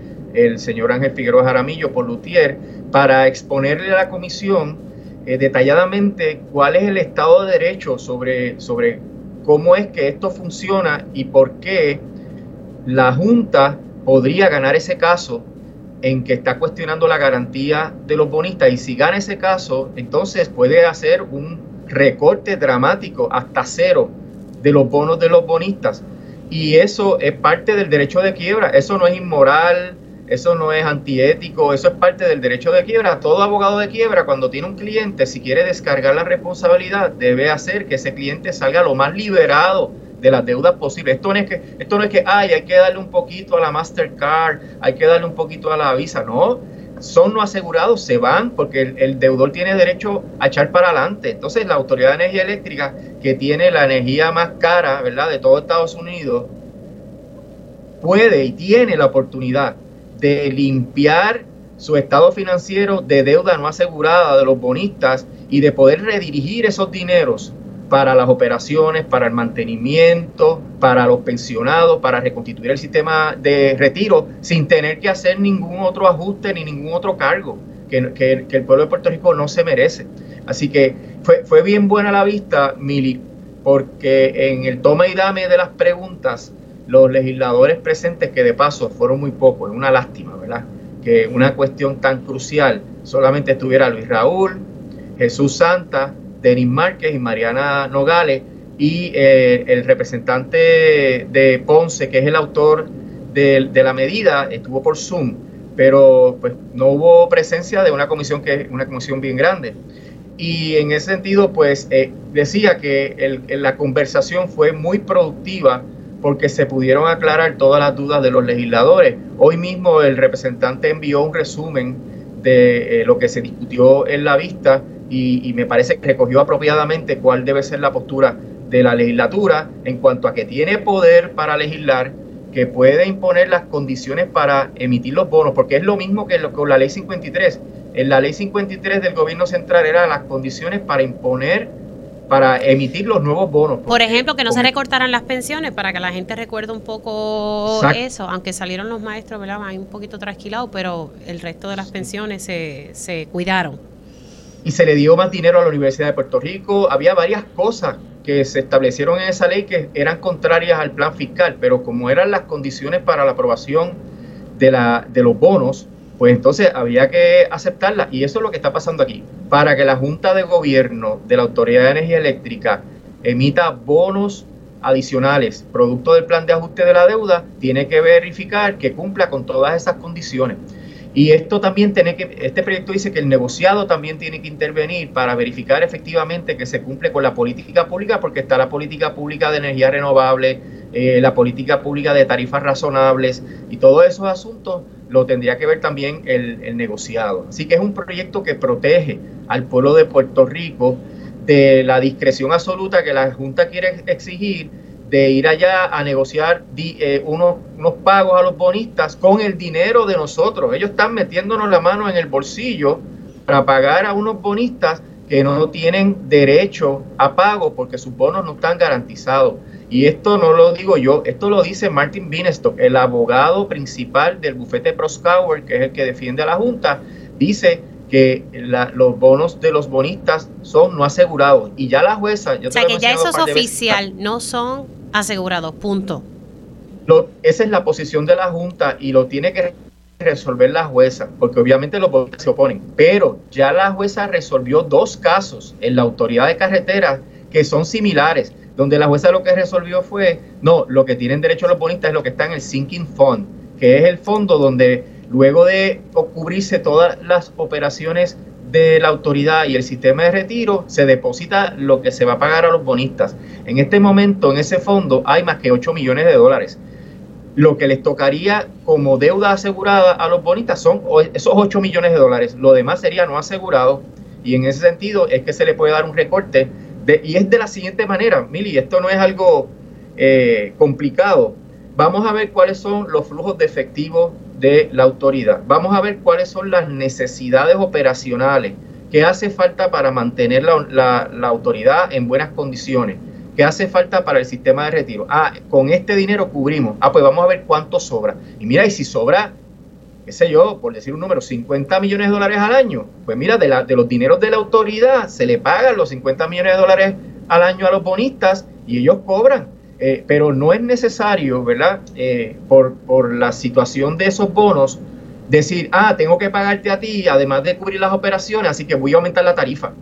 señor Ángel Figueroa Jaramillo por Lutier para exponerle a la comisión detalladamente cuál es el estado de derecho sobre, sobre cómo es que esto funciona y por qué la Junta podría ganar ese caso en que está cuestionando la garantía de los bonistas y si gana ese caso, entonces puede hacer un recorte dramático hasta cero de los bonos de los bonistas. Y eso es parte del derecho de quiebra. Eso no es inmoral, eso no es antiético, eso es parte del derecho de quiebra. Todo abogado de quiebra, cuando tiene un cliente, si quiere descargar la responsabilidad, debe hacer que ese cliente salga lo más liberado de las deudas posibles. Esto no es que, esto no es que hay que darle un poquito a la Mastercard, hay que darle un poquito a la Visa. No, son no asegurados, se van porque el, deudor tiene derecho a echar para adelante. Entonces la Autoridad de Energía Eléctrica, que tiene la energía más cara, ¿verdad?, de todo Estados Unidos, puede y tiene la oportunidad de limpiar su estado financiero de deuda no asegurada de los bonistas y de poder redirigir esos dineros para las operaciones, para el mantenimiento, para los pensionados, para reconstituir el sistema de retiro sin tener que hacer ningún otro ajuste ni ningún otro cargo que, el pueblo de Puerto Rico no se merece. Así que fue, fue bien buena la vista, Mili, porque en el toma y dame de las preguntas, los legisladores presentes, que de paso fueron muy pocos, es una lástima, ¿verdad? Que una cuestión tan crucial solamente estuviera Luis Raúl, Jesús Santa, Denis Márquez y Mariana Nogales y eh, el representante de Ponce, que es el autor de, la medida, estuvo por Zoom, pero pues no hubo presencia de una comisión que es una comisión bien grande. Y en ese sentido, pues eh, decía que la conversación fue muy productiva porque se pudieron aclarar todas las dudas de los legisladores. Hoy mismo el representante envió un resumen de eh, lo que se discutió en la vista y, me parece que recogió apropiadamente cuál debe ser la postura de la legislatura en cuanto a que tiene poder para legislar, que puede imponer las condiciones para emitir los bonos, porque es lo mismo que con la ley 53. En la ley 53 del gobierno central eran las condiciones para imponer para emitir los nuevos bonos. Por ejemplo, que no se recortaran las pensiones para que la gente recuerde un poco eso, aunque salieron los maestros, ¿verdad? un poquito trasquilados, pero el resto de las pensiones se, se cuidaron. Y se le dio más dinero a la Universidad de Puerto Rico. Había varias cosas que se establecieron en esa ley que eran contrarias al plan fiscal, pero como eran las condiciones para la aprobación de, la, de los bonos, pues entonces había que aceptarla y eso es lo que está pasando aquí. Para que la Junta de Gobierno de la Autoridad de Energía Eléctrica emita bonos adicionales producto del plan de ajuste de la deuda, tiene que verificar que cumpla con todas esas condiciones. Y esto también tiene que, este proyecto dice que el negociado también tiene que intervenir para verificar efectivamente que se cumple con la política pública, porque está la política pública de energía renovable, eh, la política pública de tarifas razonables y todos esos asuntos lo tendría que ver también el, negociado. Así que es un proyecto que protege al pueblo de Puerto Rico de la discreción absoluta que la Junta quiere exigir de ir allá a negociar eh, unos, unos pagos a los bonistas con el dinero de nosotros. Ellos están metiéndonos la mano en el bolsillo para pagar a unos bonistas que no tienen derecho a pago porque sus bonos no están garantizados. Y esto no lo digo yo, esto lo dice Martin Binestock, el abogado principal del bufete Proskauer, que es el que defiende a la Junta, dice que los bonos de los bonistas son no asegurados. Y ya la jueza... o sea, que ya eso es oficial, no son asegurados, punto. Lo, esa es la posición de la Junta y lo tiene que resolver la jueza, porque obviamente los se oponen. Pero ya la jueza resolvió dos casos en la autoridad de carreteras que son similares, donde la jueza lo que resolvió fue, no, lo que tienen derecho los bonistas es lo que está en el Sinking Fund, que es el fondo donde luego de cubrirse todas las operaciones de la autoridad y el sistema de retiro, se deposita lo que se va a pagar a los bonistas. En este momento, en ese fondo, hay más que 8 millones de dólares. Lo que les tocaría como deuda asegurada a los bonistas son esos 8 millones de dólares. Lo demás sería no asegurado. Y en ese sentido es que se le puede dar un recorte. Y es de la siguiente manera, Mili, esto no es algo eh, complicado. Vamos a ver cuáles son los flujos de efectivo de la autoridad. Vamos a ver cuáles son las necesidades operacionales que hace falta para mantener la, autoridad en buenas condiciones, que hace falta para el sistema de retiro. Ah, con este dinero cubrimos. Ah, pues vamos a ver cuánto sobra. Y mira, y si sobra, qué sé yo, por decir un número, 50 millones de dólares al año, pues mira, de, la, de los dineros de la autoridad se le pagan los 50 millones de dólares al año a los bonistas y ellos cobran. Eh, pero no es necesario, ¿verdad? Eh, por, por, la situación de esos bonos, decir, ah, tengo que pagarte a ti, además de cubrir las operaciones, así que voy a aumentar la tarifa.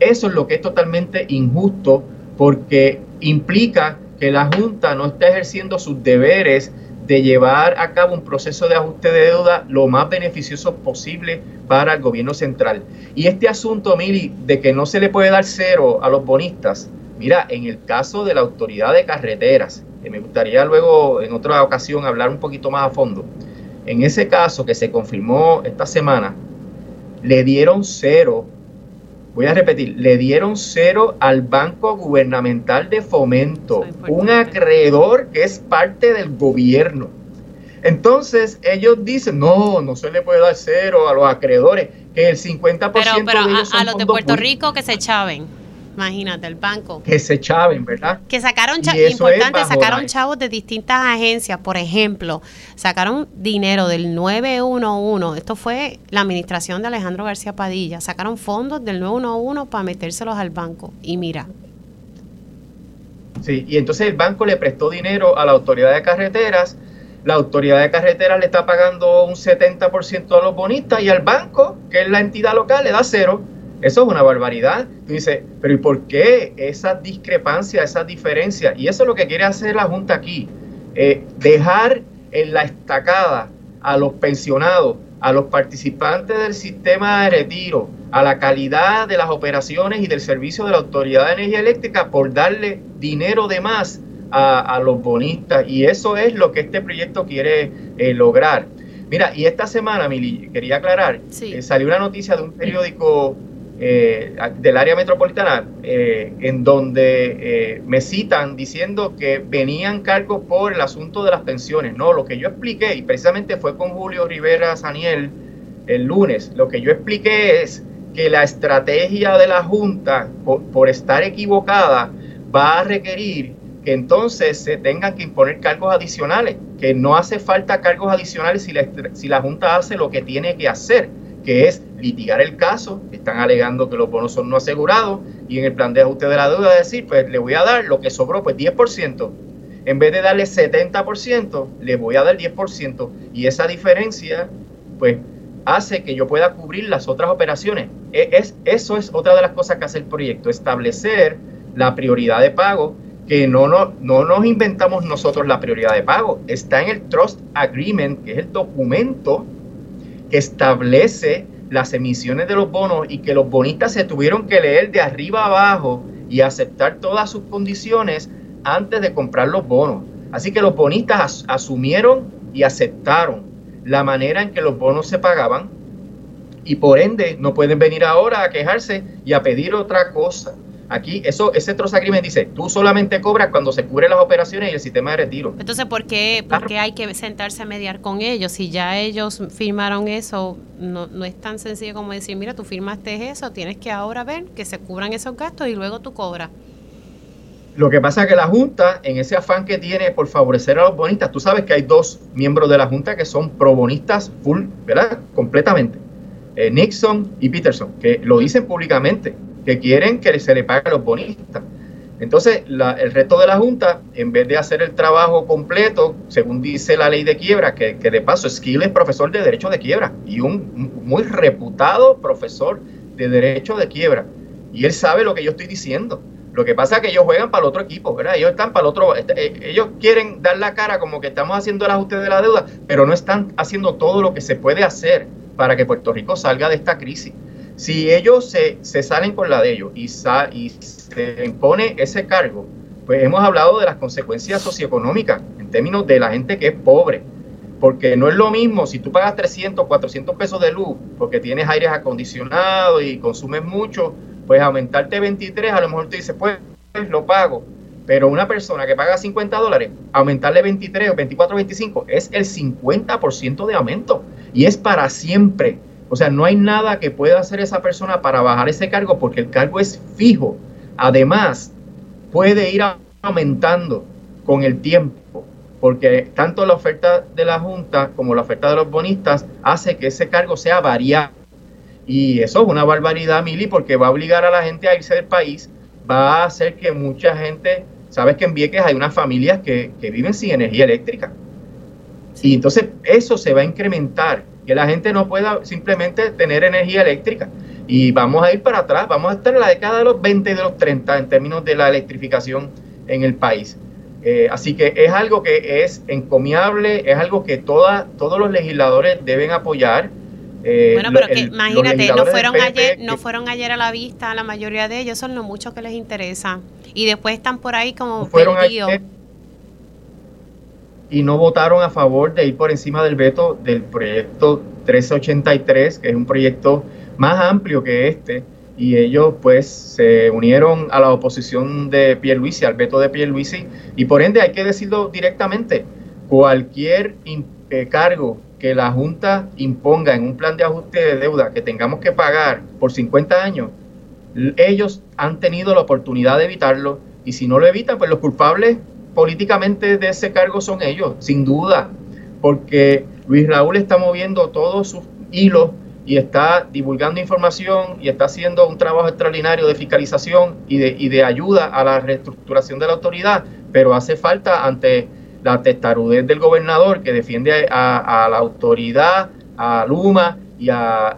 Eso es lo que es totalmente injusto porque implica que la Junta no está ejerciendo sus deberes de llevar a cabo un proceso de ajuste de deuda lo más beneficioso posible para el gobierno central. Y este asunto, Mili, de que no se le puede dar cero a los bonistas, Mira, en el caso de la autoridad de carreteras, que me gustaría luego en otra ocasión hablar un poquito más a fondo, en ese caso que se confirmó esta semana, le dieron cero, voy a repetir, le dieron cero al Banco Gubernamental de Fomento, un acreedor que es parte del gobierno. Entonces ellos dicen, no, no se le puede dar cero a los acreedores, que el 50% pero, pero de ellos a, a los de Puerto Rico que se echaven. Imagínate, el banco. Que se chaven, ¿verdad? Que sacaron, chavos, importante, sacaron chavos de distintas agencias. Por ejemplo, sacaron dinero del 911. Esto fue la administración de Alejandro García Padilla. Sacaron fondos del 911 para metérselos al banco. Y mira. Sí, y entonces el banco le prestó dinero a la autoridad de carreteras. La autoridad de carreteras le está pagando un 70% a los bonistas y al banco, que es la entidad local, le da cero. Eso es una barbaridad. Tú dices, pero ¿y por qué esa discrepancia, esa diferencia? Y eso es lo que quiere hacer la Junta aquí. Eh, dejar en la estacada a los pensionados, a los participantes del sistema de retiro, a la calidad de las operaciones y del servicio de la Autoridad de Energía Eléctrica por darle dinero de más a, los bonistas. Y eso es lo que este proyecto quiere eh, lograr. Mira, y esta semana, Mili, quería aclarar, eh, salió una noticia de un periódico eh, del área metropolitana, eh, en donde eh, me citan diciendo que venían cargos por el asunto de las pensiones. No, lo que yo expliqué, y precisamente fue con Julio Rivera Saniel el lunes, lo que yo expliqué es que la estrategia de la Junta, por, estar equivocada, va a requerir que entonces se tengan que imponer cargos adicionales, que no hace falta cargos adicionales si la, si la Junta hace lo que tiene que hacer, que es litigar el caso, están alegando que los bonos son no asegurados, y en el plan de ajuste de la deuda decir, pues le voy a dar lo que sobró, pues 10%. En vez de darle 70%, le voy a dar 10%. Y esa diferencia, pues hace que yo pueda cubrir las otras operaciones. E, es, eso es otra de las cosas que hace el proyecto, establecer la prioridad de pago, que no, no, no nos inventamos nosotros la prioridad de pago, está en el Trust Agreement, que es el documento que establece las emisiones de los bonos y que los bonistas se tuvieron que leer de arriba abajo y aceptar todas sus condiciones antes de comprar los bonos. Así que los bonistas asumieron y aceptaron la manera en que los bonos se pagaban y por ende no pueden venir ahora a quejarse y a pedir otra cosa. Aquí, eso, ese agreement dice, tú solamente cobras cuando se cubren las operaciones y el sistema de retiro. Entonces, ¿por qué, hay que sentarse a mediar con ellos? Si ya ellos firmaron eso, no, no es tan sencillo como decir, mira, tú firmaste eso, tienes que ahora ver que se cubran esos gastos y luego tú cobras. Lo que pasa es que la Junta, en ese afán que tiene por favorecer a los bonistas, tú sabes que hay dos miembros de la Junta que son pro bonistas full, ¿verdad? Completamente. Eh, Nixon y Peterson, que lo dicen públicamente, que quieren que se le pague a los bonistas. Entonces, el resto de la Junta, en vez de hacer el trabajo completo, según dice la ley de quiebra, que, de paso Skill es profesor de Derecho de Quiebra y un muy reputado profesor de Derecho de Quiebra. Y él sabe lo que yo estoy diciendo. Lo que pasa es que ellos juegan para el otro equipo, ¿verdad? Ellos están para el otro, este, eh, ellos quieren dar la cara como que estamos haciendo el ajuste de la deuda, pero no están haciendo todo lo que se puede hacer para que Puerto Rico salga de esta crisis. Si ellos se, salen con la de ellos y, se impone ese cargo, pues hemos hablado de las consecuencias socioeconómicas en términos de la gente que es pobre. Porque no es lo mismo si tú pagas 300, 400 pesos de luz porque tienes aires acondicionados y consumes mucho, pues aumentarte 23, a lo mejor te dice, pues lo pago. Pero una persona que paga 50 dólares, aumentarle 23 o 24 25 es el 50% de aumento y es para siempre. O sea, no hay nada que pueda hacer esa persona para bajar ese cargo porque el cargo es fijo. Además, puede ir aumentando con el tiempo porque tanto la oferta de la Junta como la oferta de los bonistas hace que ese cargo sea variable. Y eso es una barbaridad, Mili, porque va a obligar a la gente a irse del país, va a hacer que mucha gente, sabes que en Vieques hay unas familias que, viven sin energía eléctrica. Y entonces eso se va a incrementar, que la gente no pueda simplemente tener energía eléctrica. Y vamos a ir para atrás, vamos a estar en la década de los 20 y de los 30 en términos de la electrificación en el país. Eh, así que es algo que es encomiable, es algo que toda, todos los legisladores deben apoyar. Eh, bueno, pero que imagínate, no fueron ayer, no fueron ayer a la vista, la mayoría de ellos son los muchos que les interesa. Y después están por ahí como fueron y no votaron a favor de ir por encima del veto del proyecto 1383, que es un proyecto más amplio que este, y ellos pues se unieron a la oposición de Pierluisi, al veto de Pierluisi, y por ende hay que decirlo directamente, cualquier eh, cargo que la Junta imponga en un plan de ajuste de deuda que tengamos que pagar por 50 años, ellos han tenido la oportunidad de evitarlo y si no lo evitan, pues los culpables políticamente de ese cargo son ellos, sin duda, porque Luis Raúl está moviendo todos sus hilos y está divulgando información y está haciendo un trabajo extraordinario de fiscalización y de, y de ayuda a la reestructuración de la autoridad, pero hace falta ante la testarudez del gobernador que defiende a, la autoridad, a Luma y a,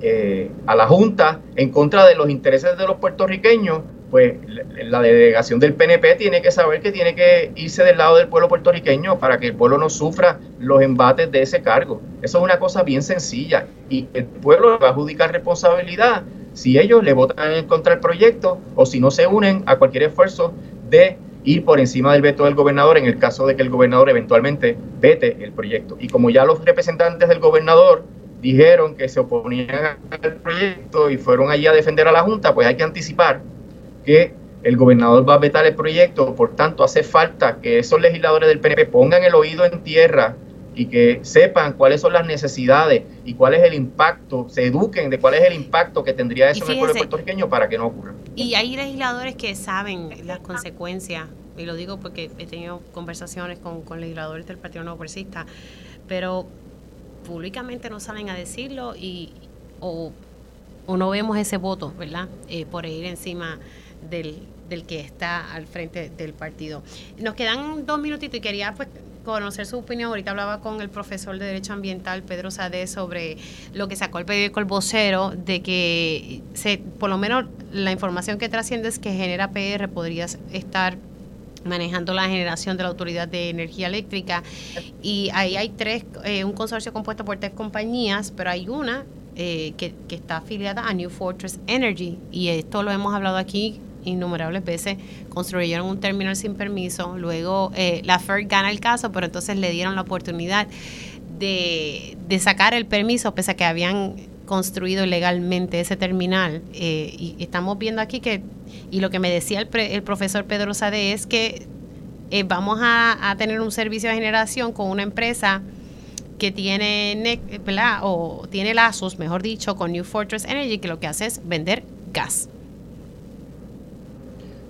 eh, a, la Junta en contra de los intereses de los puertorriqueños, pues la delegación del PNP tiene que saber que tiene que irse del lado del pueblo puertorriqueño para que el pueblo no sufra los embates de ese cargo. Eso es una cosa bien sencilla y el pueblo va a adjudicar responsabilidad si ellos le votan en contra del proyecto o si no se unen a cualquier esfuerzo de ir por encima del veto del gobernador en el caso de que el gobernador eventualmente vete el proyecto. Y como ya los representantes del gobernador dijeron que se oponían al proyecto y fueron allí a defender a la Junta, pues hay que anticipar que el gobernador va a vetar el proyecto, por tanto hace falta que esos legisladores del PNP pongan el oído en tierra y que sepan cuáles son las necesidades y cuál es el impacto, se eduquen de cuál es el impacto que tendría eso en el pueblo puertorriqueño para que no ocurra. Y hay legisladores que saben las consecuencias, y lo digo porque he tenido conversaciones con, con legisladores del Partido Nuevo Progresista, pero públicamente no salen a decirlo y o, no vemos ese voto, ¿verdad? Eh, por ir encima del, del que está al frente del partido. Nos quedan dos minutitos y quería pues conocer su opinión. Ahorita hablaba con el profesor de Derecho Ambiental, Pedro Sade, sobre lo que sacó el periódico El Vocero, de que se, por lo menos la información que trasciende es que Genera PR podría estar manejando la generación de la Autoridad de Energía Eléctrica y ahí hay tres, eh, un consorcio compuesto por tres compañías, pero hay una eh, que, que está afiliada a New Fortress Energy y esto lo hemos hablado aquí innumerables veces, construyeron un terminal sin permiso, luego eh, la FERC gana el caso, pero entonces le dieron la oportunidad de, sacar el permiso, pese a que habían construido legalmente ese terminal. Eh, y estamos viendo aquí que, y lo que me decía el, el profesor Pedro Sade es que eh, vamos a, tener un servicio de generación con una empresa que tiene, o tiene lazos, mejor dicho, con New Fortress Energy, que lo que hace es vender gas.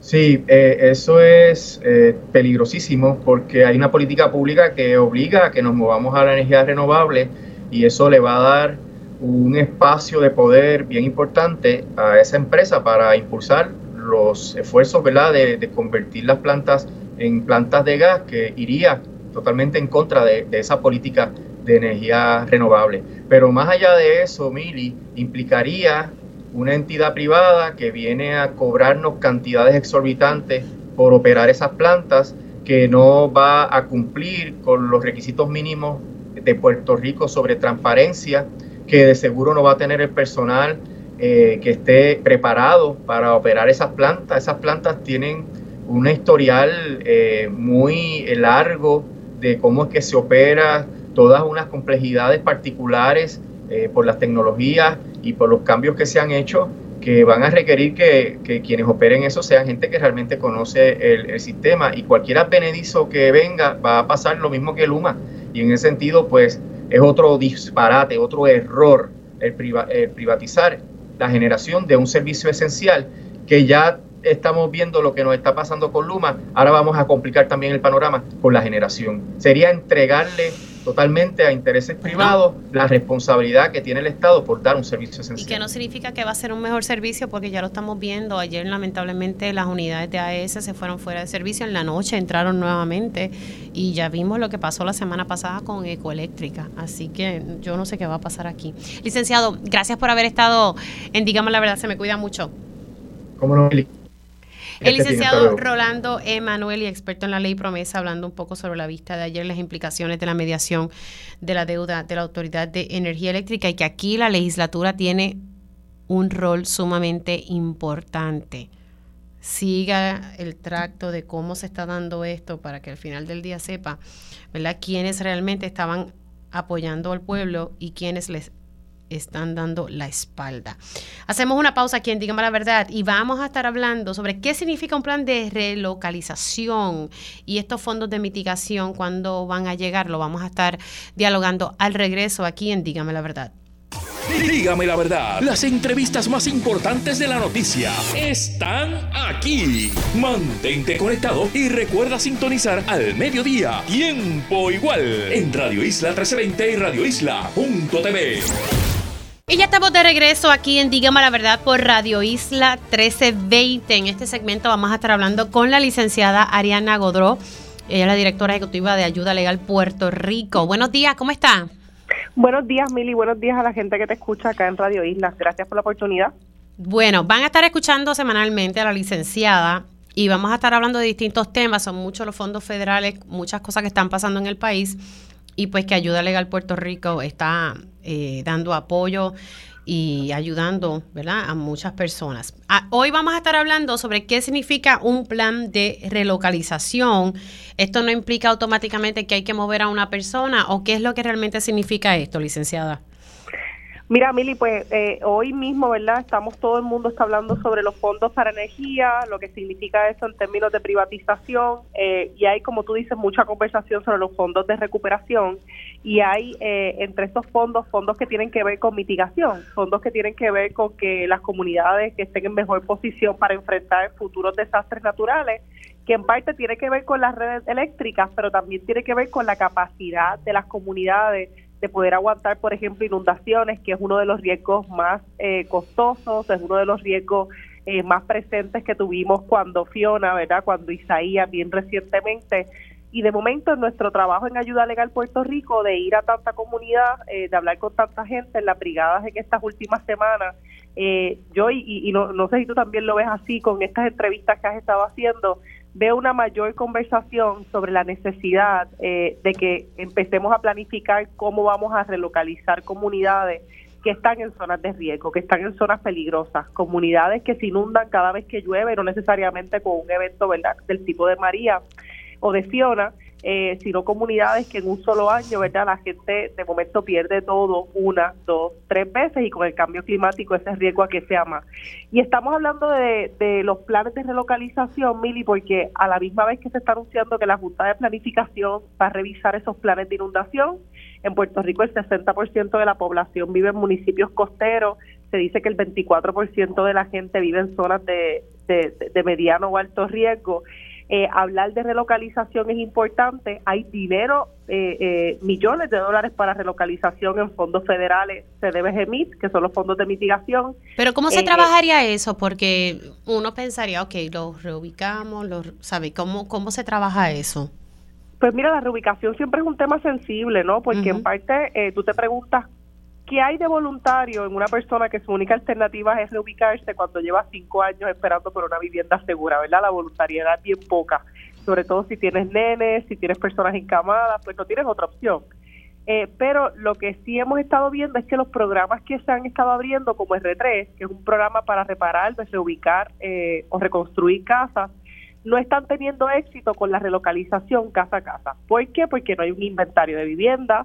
Sí, eh, eso es eh, peligrosísimo porque hay una política pública que obliga a que nos movamos a la energía renovable y eso le va a dar un espacio de poder bien importante a esa empresa para impulsar los esfuerzos ¿verdad? De, convertir las plantas en plantas de gas que iría totalmente en contra de, de esa política de energía renovable. Pero más allá de eso, Mili, implicaría una entidad privada que viene a cobrarnos cantidades exorbitantes por operar esas plantas, que no va a cumplir con los requisitos mínimos de Puerto Rico sobre transparencia, que de seguro no va a tener el personal eh, que esté preparado para operar esas plantas. Esas plantas tienen un historial eh, muy largo de cómo es que se opera, todas unas complejidades particulares eh, por las tecnologías y por los cambios que se han hecho que van a requerir que, quienes operen eso sean gente que realmente conoce el, sistema. Y cualquier advenedizo que venga va a pasar lo mismo que Luma. Y en ese sentido pues es otro disparate, otro error el, el privatizar la generación de un servicio esencial que ya estamos viendo lo que nos está pasando con Luma, ahora vamos a complicar también el panorama con la generación. Sería entregarle totalmente a intereses privados la responsabilidad que tiene el Estado por dar un servicio esencial. Y que no significa que va a ser un mejor servicio porque ya lo estamos viendo. Ayer lamentablemente las unidades de AES se fueron fuera de servicio, en la noche entraron nuevamente y ya vimos lo que pasó la semana pasada con Ecoeléctrica. Así que yo no sé qué va a pasar aquí. Licenciado, gracias por haber estado en Digamos la Verdad, se me cuida mucho. ¿Cómo no, el licenciado Rolando Emanuel y experto en la ley promesa, hablando un poco sobre la vista de ayer, las implicaciones de la mediación de la deuda de la Autoridad de Energía Eléctrica y que aquí la legislatura tiene un rol sumamente importante. Siga el tracto de cómo se está dando esto para que al final del día sepa, ¿verdad?, quiénes realmente estaban apoyando al pueblo y quiénes les están dando la espalda. Hacemos una pausa aquí en Dígame la Verdad y vamos a estar hablando sobre qué significa un plan de relocalización y estos fondos de mitigación cuando van a llegar. Lo vamos a estar dialogando al regreso aquí en Dígame la Verdad. Dígame la verdad, las entrevistas más importantes de la noticia están aquí. Mantente conectado y recuerda sintonizar al mediodía, tiempo igual, en Radio Isla 1320 y Radio Isla.tv. Y ya estamos de regreso aquí en Dígame la Verdad por Radio Isla 1320. En este segmento vamos a estar hablando con la licenciada Ariana Godró. Ella es la directora ejecutiva de Ayuda Legal Puerto Rico. Buenos días, ¿cómo está? Buenos días, Mili. Buenos días a la gente que te escucha acá en Radio Isla. Gracias por la oportunidad. Bueno, van a estar escuchando semanalmente a la licenciada y vamos a estar hablando de distintos temas. Son muchos los fondos federales, muchas cosas que están pasando en el país y pues que Ayuda Legal Puerto Rico está eh, dando apoyo y ayudando ¿verdad? a muchas personas. Ah, hoy vamos a estar hablando sobre qué significa un plan de relocalización. Esto no implica automáticamente que hay que mover a una persona o qué es lo que realmente significa esto, licenciada. Mira, Mili, pues eh, hoy mismo, ¿verdad? Estamos, todo el mundo está hablando sobre los fondos para energía, lo que significa eso en términos de privatización, eh, y hay, como tú dices, mucha conversación sobre los fondos de recuperación, y hay eh, entre estos fondos, fondos que tienen que ver con mitigación, fondos que tienen que ver con que las comunidades que estén en mejor posición para enfrentar futuros desastres naturales, que en parte tiene que ver con las redes eléctricas, pero también tiene que ver con la capacidad de las comunidades de poder aguantar, por ejemplo, inundaciones, que es uno de los riesgos más eh, costosos, es uno de los riesgos eh, más presentes que tuvimos cuando Fiona, ¿verdad? Cuando Isaías, bien recientemente. Y de momento en nuestro trabajo en Ayuda Legal Puerto Rico, de ir a tanta comunidad, eh, de hablar con tanta gente en las brigadas en estas últimas semanas, yo y, y no, no sé si tú también lo ves así con estas entrevistas que has estado haciendo, veo una mayor conversación sobre la necesidad eh, de que empecemos a planificar cómo vamos a relocalizar comunidades que están en zonas de riesgo, que están en zonas peligrosas, comunidades que se inundan cada vez que llueve, no necesariamente con un evento ¿verdad? del tipo de María o de Fiona, eh, sino comunidades que en un solo año, ¿verdad? La gente de momento pierde todo una, dos, tres veces y con el cambio climático ese riesgo a que sea más. Y estamos hablando de, de los planes de relocalización, Mili, porque a la misma vez que se está anunciando que la Junta de Planificación va a revisar esos planes de inundación, en Puerto Rico el 60% de la población vive en municipios costeros, se dice que el 24% de la gente vive en zonas de, de mediano o alto riesgo eh, hablar de relocalización es importante. Hay dinero, eh, eh, millones de dólares para relocalización en fondos federales, CDBGMIT, que son los fondos de mitigación. Pero ¿cómo se trabajaría eso? Porque uno pensaría, ok, los reubicamos, los, ¿sabe? ¿Cómo, ¿Cómo se trabaja eso? Pues mira, la reubicación siempre es un tema sensible, ¿no? Porque en parte tú te preguntas ¿Qué hay de voluntario en una persona que su única alternativa es reubicarse cuando lleva cinco años esperando por una vivienda segura? ¿Verdad? La voluntariedad es bien poca, sobre todo si tienes nenes, si tienes personas encamadas, pues no tienes otra opción. Eh, pero lo que sí hemos estado viendo es que los programas que se han estado abriendo, como R3, que es un programa para reparar, reubicar eh, o reconstruir casas, no están teniendo éxito con la relocalización casa a casa. ¿Por qué? Porque no hay un inventario de vivienda,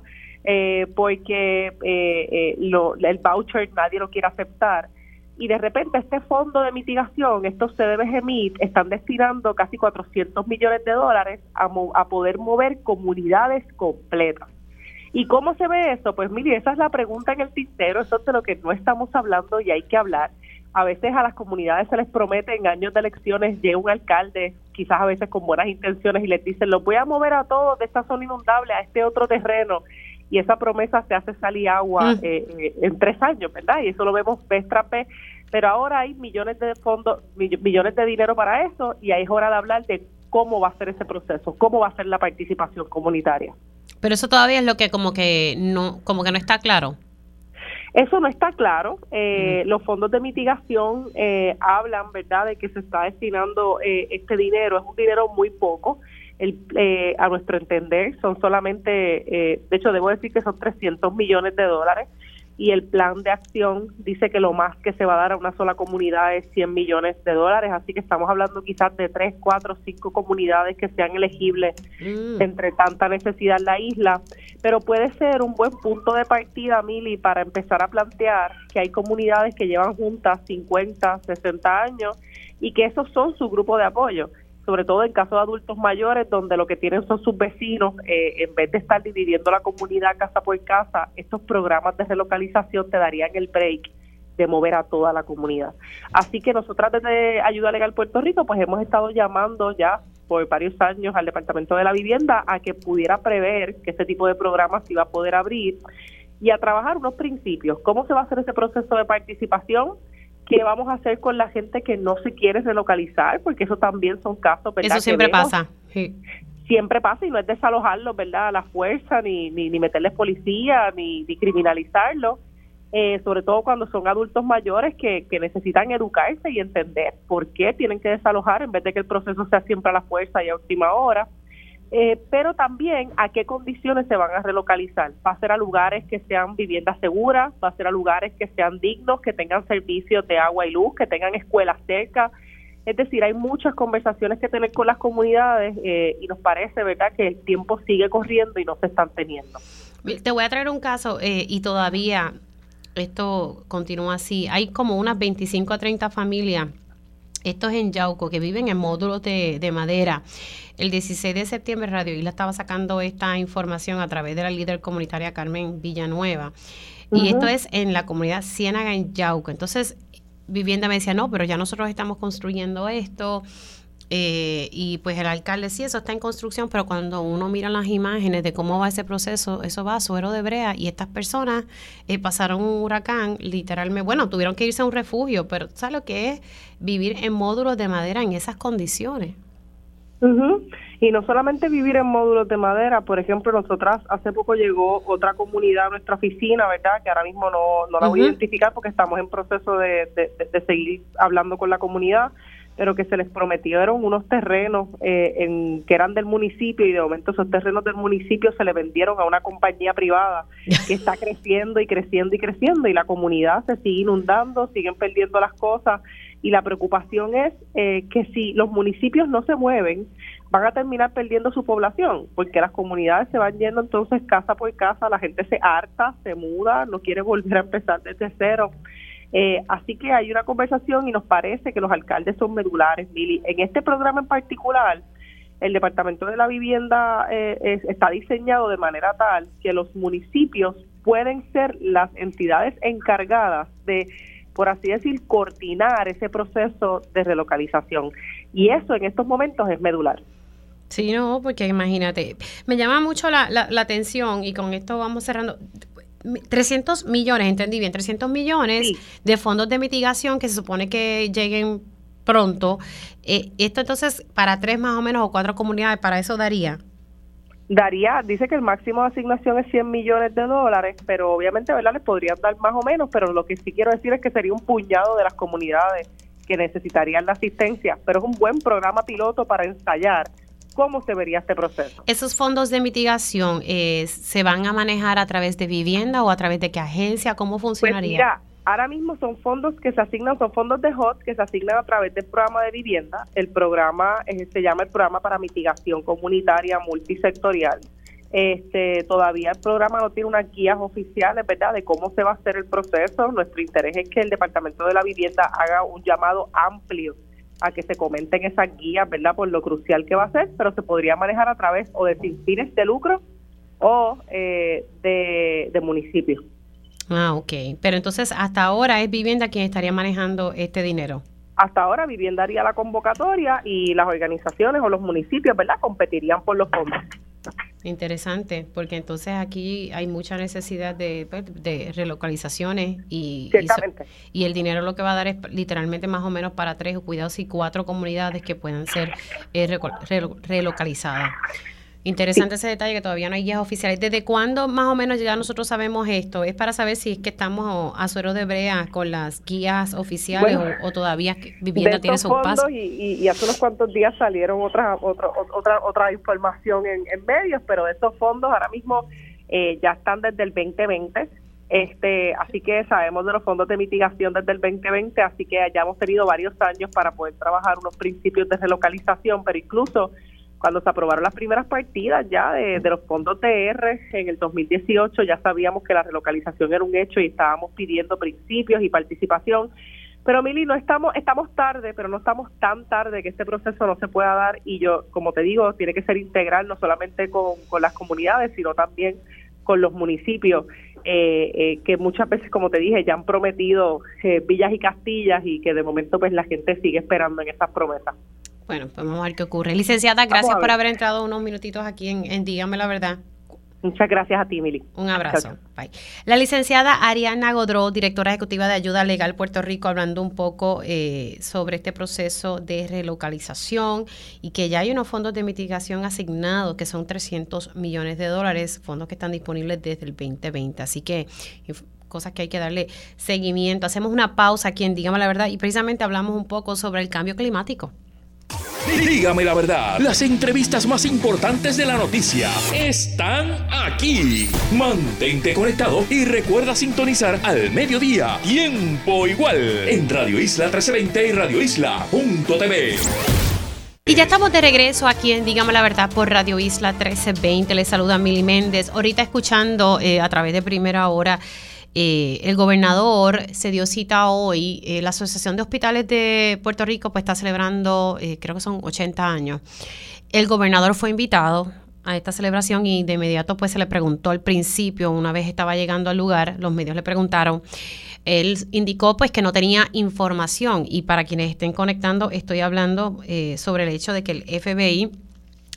eh, porque eh, eh, lo, el voucher nadie lo quiere aceptar. Y de repente este fondo de mitigación, estos CDBGMIT, están destinando casi 400 millones de dólares a, poder mover comunidades completas. ¿Y cómo se ve eso? Pues mire, esa es la pregunta en el tintero, eso es de lo que no estamos hablando y hay que hablar. A veces a las comunidades se les promete en años de elecciones, llega un alcalde, quizás a veces con buenas intenciones, y les dicen, los voy a mover a todos de esta zona inundable a este otro terreno y esa promesa se hace salir agua mm. eh, eh, en tres años, ¿verdad? Y eso lo vemos vez tras vez, pero ahora hay millones de fondos, millones de dinero para eso y ahí es hora de hablar de cómo va a ser ese proceso, cómo va a ser la participación comunitaria. Pero eso todavía es lo que como que no, como que no está claro. Eso no está claro. Eh, Los fondos de mitigación eh, hablan, ¿verdad?, de que se está destinando eh, este dinero. Es un dinero muy poco el, eh, a nuestro entender, son solamente, eh, de hecho debo decir que son 300 millones de dólares y el plan de acción dice que lo más que se va a dar a una sola comunidad es 100 millones de dólares, así que estamos hablando quizás de 3, 4, 5 comunidades que sean elegibles mm. entre tanta necesidad en la isla, pero puede ser un buen punto de partida, Mili, para empezar a plantear que hay comunidades que llevan juntas 50, 60 años y que esos son su grupo de apoyo sobre todo en casos de adultos mayores, donde lo que tienen son sus vecinos, eh, en vez de estar dividiendo la comunidad casa por casa, estos programas de relocalización te darían el break de mover a toda la comunidad. Así que nosotras desde Ayuda Legal Puerto Rico, pues hemos estado llamando ya por varios años al Departamento de la Vivienda a que pudiera prever que este tipo de programas se iba a poder abrir y a trabajar unos principios. ¿Cómo se va a hacer ese proceso de participación? Qué vamos a hacer con la gente que no se quiere relocalizar, porque eso también son casos, ¿verdad? Eso siempre pasa. Siempre pasa y no es desalojarlos, ¿verdad? A la fuerza, ni, ni, ni meterles policía, ni, ni criminalizarlos. Eh, sobre todo cuando son adultos mayores que, que necesitan educarse y entender por qué tienen que desalojar en vez de que el proceso sea siempre a la fuerza y a última hora. Eh, pero también a qué condiciones se van a relocalizar. Va a ser a lugares que sean viviendas seguras, va a ser a lugares que sean dignos, que tengan servicios de agua y luz, que tengan escuelas cerca. Es decir, hay muchas conversaciones que tener con las comunidades eh, y nos parece, ¿verdad?, que el tiempo sigue corriendo y no se están teniendo. Te voy a traer un caso eh, y todavía esto continúa así. Hay como unas 25 a 30 familias, estos en Yauco, que viven en módulos de, de madera. El 16 de septiembre Radio Isla estaba sacando esta información a través de la líder comunitaria Carmen Villanueva. Y esto es en la comunidad Ciénaga en Yauco. Entonces, Vivienda me decía, no, pero ya nosotros estamos construyendo esto. Eh, y pues el alcalde, sí, eso está en construcción, pero cuando uno mira las imágenes de cómo va ese proceso, eso va a suero de brea y estas personas eh, pasaron un huracán, literalmente, bueno, tuvieron que irse a un refugio, pero ¿sabes lo que es vivir en módulos de madera en esas condiciones? Y no solamente vivir en módulos de madera, por ejemplo, nosotras hace poco llegó otra comunidad a nuestra oficina, ¿verdad? Que ahora mismo no, no la voy a identificar porque estamos en proceso de, de, seguir hablando con la comunidad, pero que se les prometieron unos terrenos eh, en, que eran del municipio y de momento esos terrenos del municipio se le vendieron a una compañía privada que está creciendo y creciendo y creciendo y la comunidad se sigue inundando, siguen perdiendo las cosas y la preocupación es eh, que si los municipios no se mueven, van a terminar perdiendo su población, porque las comunidades se van yendo entonces casa por casa, la gente se harta, se muda, no quiere volver a empezar desde cero. Eh, así que hay una conversación y nos parece que los alcaldes son medulares, Mili. En este programa en particular, el Departamento de la Vivienda eh, está diseñado de manera tal que los municipios pueden ser las entidades encargadas de por así decir, coordinar ese proceso de relocalización. Y eso en estos momentos es medular. Sí, no, porque imagínate, me llama mucho la, la, atención y con esto vamos cerrando. 300 millones, entendí bien, 300 millones de fondos de mitigación que se supone que lleguen pronto. Eh, esto entonces para tres más o menos o cuatro comunidades, para eso daría daría, dice que el máximo de asignación es 100 millones de dólares, pero obviamente, ¿verdad? Les podrían dar más o menos, pero lo que sí quiero decir es que sería un puñado de las comunidades que necesitarían la asistencia, pero es un buen programa piloto para ensayar cómo se vería este proceso. ¿Esos fondos de mitigación eh, se van a manejar a través de vivienda o a través de qué agencia? ¿Cómo pues funcionaría? Ahora mismo son fondos que se asignan, son fondos de HOT que se asignan a través del programa de vivienda. El programa eh, se llama el programa para mitigación comunitaria multisectorial. Este, todavía el programa no tiene unas guías oficiales, ¿verdad?, de cómo se va a hacer el proceso. Nuestro interés es que el Departamento de la Vivienda haga un llamado amplio a que se comenten esas guías, ¿verdad?, por lo crucial que va a ser, pero se podría manejar a través o de fines de lucro o eh, de, de municipios. Ah, ok. Pero entonces, hasta ahora es Vivienda quien estaría manejando este dinero. Hasta ahora Vivienda haría la convocatoria y las organizaciones o los municipios, ¿verdad?, competirían por los fondos. Interesante, porque entonces aquí hay mucha necesidad de, pues, relocalizaciones y, y, el dinero lo que va a dar es literalmente más o menos para tres o cuidados y cuatro comunidades que puedan ser eh, relocalizadas. Interesante ese detalle que todavía no hay guías oficiales. ¿Desde cuándo más o menos ya nosotros sabemos esto? ¿Es para saber si es que estamos a suero de brea con las guías oficiales o, todavía vivienda tiene su paso? Y, hace unos cuantos días salieron otra otra otra, otra información en, medios, pero de estos fondos ahora mismo eh, ya están desde el 2020. Este, así que sabemos de los fondos de mitigación desde el 2020, así que ya hemos tenido varios años para poder trabajar unos principios de relocalización, pero incluso cuando se aprobaron las primeras partidas ya de, los fondos TR en el 2018, ya sabíamos que la relocalización era un hecho y estábamos pidiendo principios y participación. Pero Mili, no estamos, estamos tarde, pero no estamos tan tarde que este proceso no se pueda dar y yo, como te digo, tiene que ser integral no solamente con, las comunidades, sino también con los municipios, eh, eh, que muchas veces, como te dije, ya han prometido eh, villas y castillas y que de momento pues la gente sigue esperando en esas promesas. Bueno, vamos a ver qué ocurre. Licenciada, gracias por haber entrado unos minutitos aquí en, Dígame la Verdad. Muchas gracias a ti, Mili. Un abrazo. Bye. La licenciada Ariana Godró, directora ejecutiva de Ayuda Legal Puerto Rico, hablando un poco eh, sobre este proceso de relocalización y que ya hay unos fondos de mitigación asignados que son 300 millones de dólares, fondos que están disponibles desde el 2020. Así que cosas que hay que darle seguimiento. Hacemos una pausa aquí en Dígame la Verdad y precisamente hablamos un poco sobre el cambio climático. Dígame la verdad, las entrevistas más importantes de la noticia están aquí. Mantente conectado y recuerda sintonizar al mediodía, tiempo igual, en Radio Isla 1320 y Radio Isla.tv. Y ya estamos de regreso aquí en Dígame la Verdad por Radio Isla 1320. Les saluda Mili Méndez. Ahorita escuchando eh, a través de primera hora eh, el gobernador se dio cita hoy. Eh, la Asociación de Hospitales de Puerto Rico pues está celebrando, eh, creo que son 80 años. El gobernador fue invitado a esta celebración y de inmediato pues se le preguntó al principio, una vez estaba llegando al lugar, los medios le preguntaron, él indicó pues que no tenía información y para quienes estén conectando estoy hablando sobre el hecho de que el FBI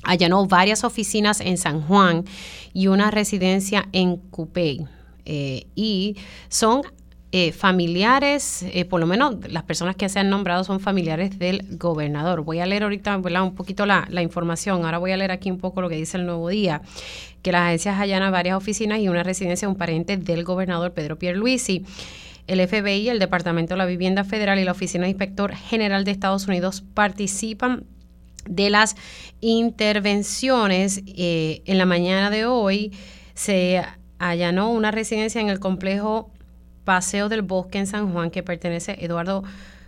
allanó varias oficinas en San Juan y una residencia en Cupey. Eh, y son eh, familiares, eh, por lo menos las personas que se han nombrado son familiares del gobernador. Voy a leer ahorita un poquito la, información. Ahora voy a leer aquí un poco lo que dice el nuevo día, que las agencias allanan varias oficinas y una residencia de un pariente del gobernador Pedro Pierluisi. El FBI, el Departamento de la Vivienda Federal y la Oficina de Inspector General de Estados Unidos participan de las intervenciones. en la mañana de hoy se allanó una residencia en el complejo Paseo del Bosque en San Juan que pertenece a Eduardo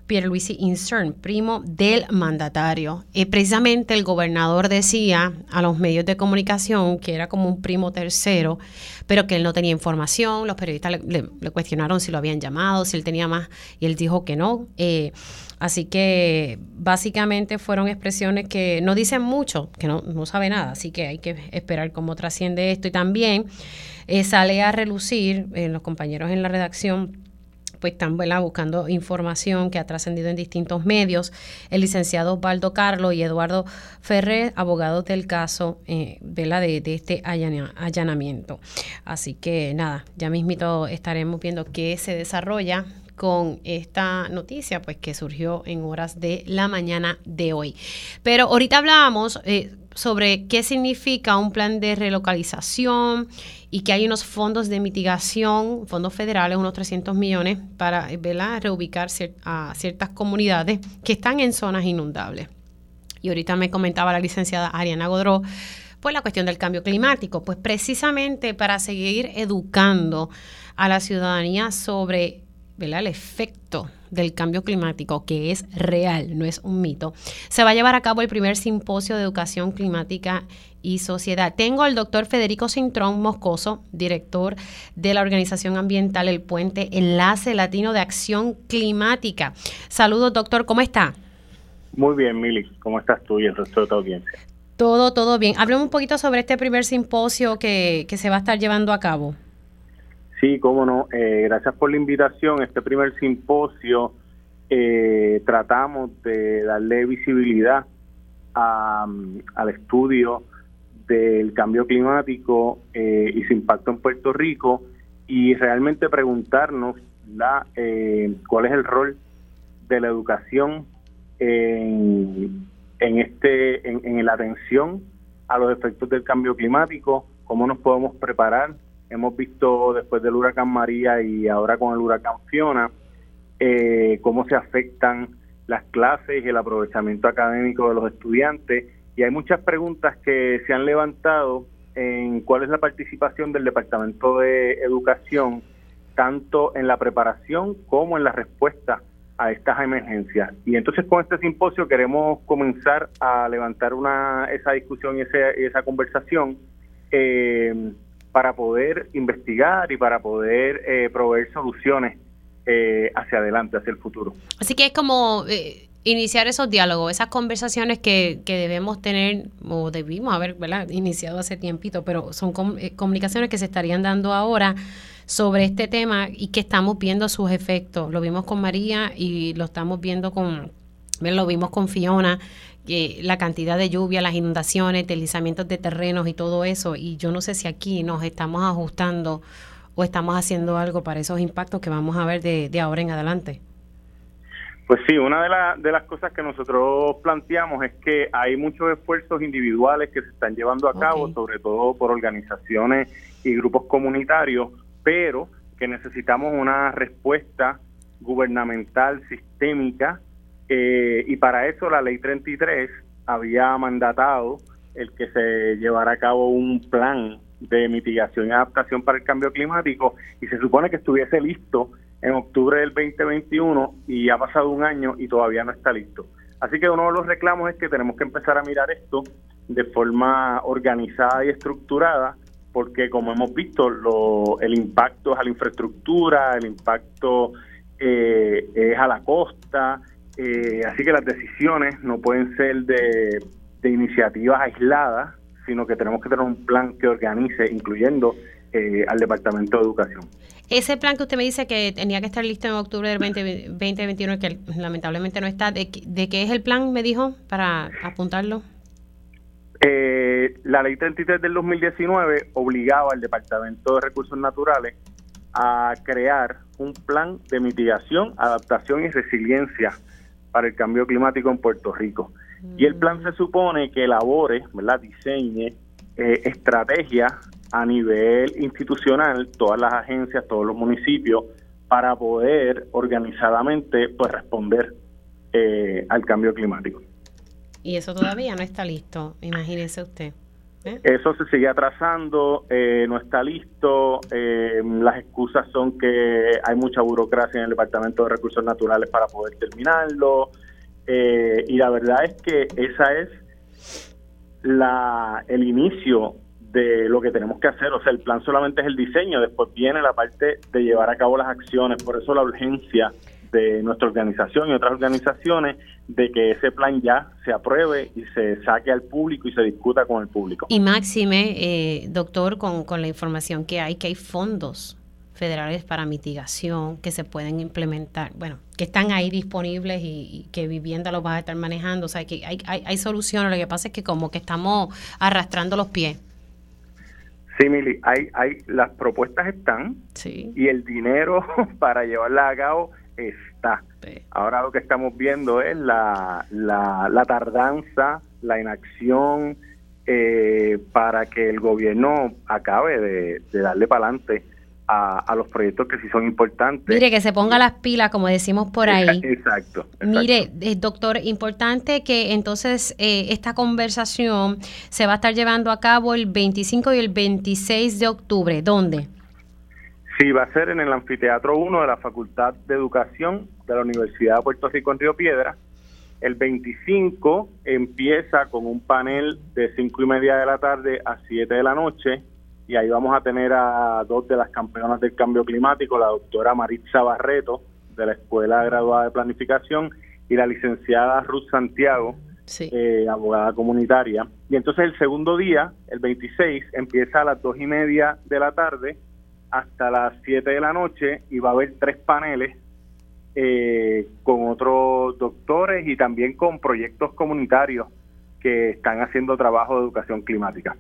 Pierluisi Incern, primo del mandatario. Y precisamente el gobernador decía a los medios de comunicación que era como un primo tercero, pero que él no tenía información. Los periodistas le, cuestionaron si lo habían llamado, si él tenía más, y él dijo que no. Eh, así que básicamente fueron expresiones que no dicen mucho, que no, no sabe nada, así que hay que esperar cómo trasciende esto. Y también eh, sale a relucir, eh, los compañeros en la redacción pues están buscando información que ha trascendido en distintos medios. El licenciado Osvaldo Carlos y Eduardo Ferrer, abogados del caso eh, de, de este allanamiento. Así que nada, ya mismito estaremos viendo qué se desarrolla con esta noticia, pues que surgió en horas de la mañana de hoy. Pero ahorita hablábamos eh, sobre qué significa un plan de relocalización y que hay unos fondos de mitigación, fondos federales, unos 300 millones para reubicar a ciertas comunidades que están en zonas inundables. Y ahorita me comentaba la licenciada Ariana Godró, pues la cuestión del cambio climático, pues precisamente para seguir educando a la ciudadanía sobre el efecto del cambio climático, que es real, no es un mito, se va a llevar a cabo el primer simposio de educación climática y sociedad. Tengo al doctor Federico Cintrón Moscoso, director de la organización ambiental El Puente, Enlace Latino de Acción Climática. Saludos, doctor, ¿cómo está? Muy bien, Mili, ¿cómo estás tú y el resto de tu audiencia? Todo, todo bien. Hablemos un poquito sobre este primer simposio que, que se va a estar llevando a cabo. Sí, cómo no. Eh, gracias por la invitación. Este primer simposio eh, tratamos de darle visibilidad al estudio del cambio climático eh, y su impacto en Puerto Rico y realmente preguntarnos la, cuál es el rol de la educación en, este en, en la atención a los efectos del cambio climático, cómo nos podemos preparar Hemos visto después del huracán María y ahora con el huracán Fiona eh, cómo se afectan las clases y el aprovechamiento académico de los estudiantes. Y hay muchas preguntas que se han levantado en cuál es la participación del Departamento de Educación, tanto en la preparación como en la respuesta a estas emergencias. Y entonces con este simposio queremos comenzar a levantar una esa discusión y esa, conversación. Eh, para poder investigar y para poder eh, proveer soluciones eh, hacia adelante, hacia el futuro. Así que es como eh, iniciar esos diálogos, esas conversaciones que, que, debemos tener o debimos haber iniciado hace tiempito, pero son comunicaciones que se estarían dando ahora sobre este tema y que estamos viendo sus efectos. Lo vimos con María y lo estamos viendo con, lo vimos con Fiona la cantidad de lluvia, las inundaciones, deslizamientos de terrenos y todo eso. Y yo no sé si aquí nos estamos ajustando o estamos haciendo algo para esos impactos que vamos a ver de, ahora en adelante. Pues sí, una de, de las cosas que nosotros planteamos es que hay muchos esfuerzos individuales que se están llevando a cabo, sobre todo por organizaciones y grupos comunitarios, pero que necesitamos una respuesta gubernamental sistémica eh, y para eso la ley 33 había mandatado el que se llevara a cabo un plan de mitigación y adaptación para el cambio climático y se supone que estuviese listo en octubre del 2021 y ha pasado un año y todavía no está listo. Así que uno de los reclamos es que tenemos que empezar a mirar esto de forma organizada y estructurada porque como hemos visto, lo, el impacto es a la infraestructura, el impacto eh, es a la costa, eh, así que las decisiones no pueden ser de, de iniciativas aisladas, sino que tenemos que tener un plan que organice, incluyendo eh, al Departamento de Educación. Ese plan que usted me dice que tenía que estar listo en octubre del 2021, que lamentablemente no está, ¿de, ¿de, qué es el plan, me dijo, para apuntarlo? Eh, la ley 33 del 2019 obligaba al Departamento de Recursos Naturales a crear un plan de mitigación, adaptación y resiliencia para el cambio climático en Puerto Rico. Y el plan se supone que elabore, ¿verdad? diseñe eh, estrategias a nivel institucional, todas las agencias, todos los municipios, para poder organizadamente pues responder eh, al cambio climático. Y eso todavía no está listo, imagínese usted. ¿Eh? Eso se sigue atrasando, eh, no está listo, las excusas son que hay mucha burocracia en el Departamento de Recursos Naturales para poder terminarlo, y la verdad es que esa es la el inicio de lo que tenemos que hacer. O sea, el plan solamente es el diseño, después viene la parte de llevar a cabo las acciones. Por eso la urgencia de nuestra organización y otras organizaciones de que ese plan ya se apruebe y se saque al público y se discuta con el público. Y máxime, eh, doctor, con, con la información que hay, que hay fondos federales para mitigación que se pueden implementar, bueno, que están ahí disponibles y, que vivienda los va a estar manejando, o sea, que hay, hay, hay soluciones, lo que pasa es que como que estamos arrastrando los pies. Sí, Mili, hay, hay, las propuestas están y el dinero para llevarla a cabo está. Ahora lo que estamos viendo es la, la, tardanza, la inacción eh, para que el gobierno acabe de, de darle para adelante a, los proyectos que sí son importantes. Mire, que se ponga las pilas, como decimos por ahí. Exacto. Mire, eh, doctor, importante que entonces eh, esta conversación se va a estar llevando a cabo el 25 y el 26 de octubre. ¿Dónde? Sí, va a ser en el Anfiteatro 1 de la Facultad de Educación de la Universidad de Puerto Rico en Río Piedra. El 25 empieza con un panel de 5 y media de la tarde a 7 de la noche y ahí vamos a tener a dos de las campeonas del cambio climático, la doctora Maritza Barreto, de la Escuela Graduada de Planificación, y la licenciada Ruth Santiago, eh, abogada comunitaria. Y entonces el segundo día, el 26, empieza a las dos y media de la tarde hasta las 7 de la noche y va a haber tres paneles eh, con otros doctores y también con proyectos comunitarios que están haciendo trabajo de educación climática.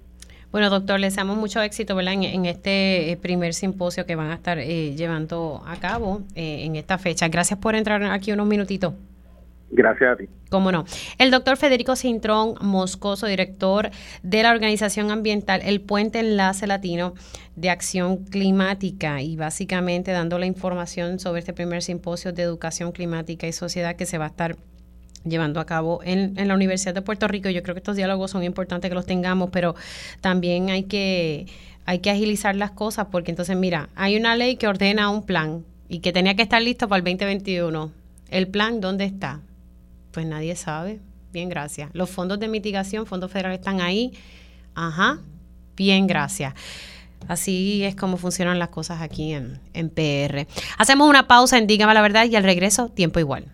Bueno, doctor, les deseamos mucho éxito ¿verdad? En, este eh, primer simposio que van a estar eh, llevando a cabo eh, en esta fecha. Gracias por entrar aquí unos minutitos. Gracias a ti. Cómo no. El doctor Federico Cintrón Moscoso, director de la organización ambiental El Puente Enlace Latino de Acción Climática y básicamente dando la información sobre este primer simposio de educación climática y sociedad que se va a estar llevando a cabo en, en, la Universidad de Puerto Rico. Yo creo que estos diálogos son importantes que los tengamos, pero también hay que, hay que agilizar las cosas porque entonces, mira, hay una ley que ordena un plan y que tenía que estar listo para el 2021. ¿El plan dónde está? Pues nadie sabe. Bien, gracias. Los fondos de mitigación, fondos federales están ahí. Ajá, bien, gracias. Así es como funcionan las cosas aquí en, en PR. Hacemos una pausa en Dígame la Verdad y al regreso, tiempo igual.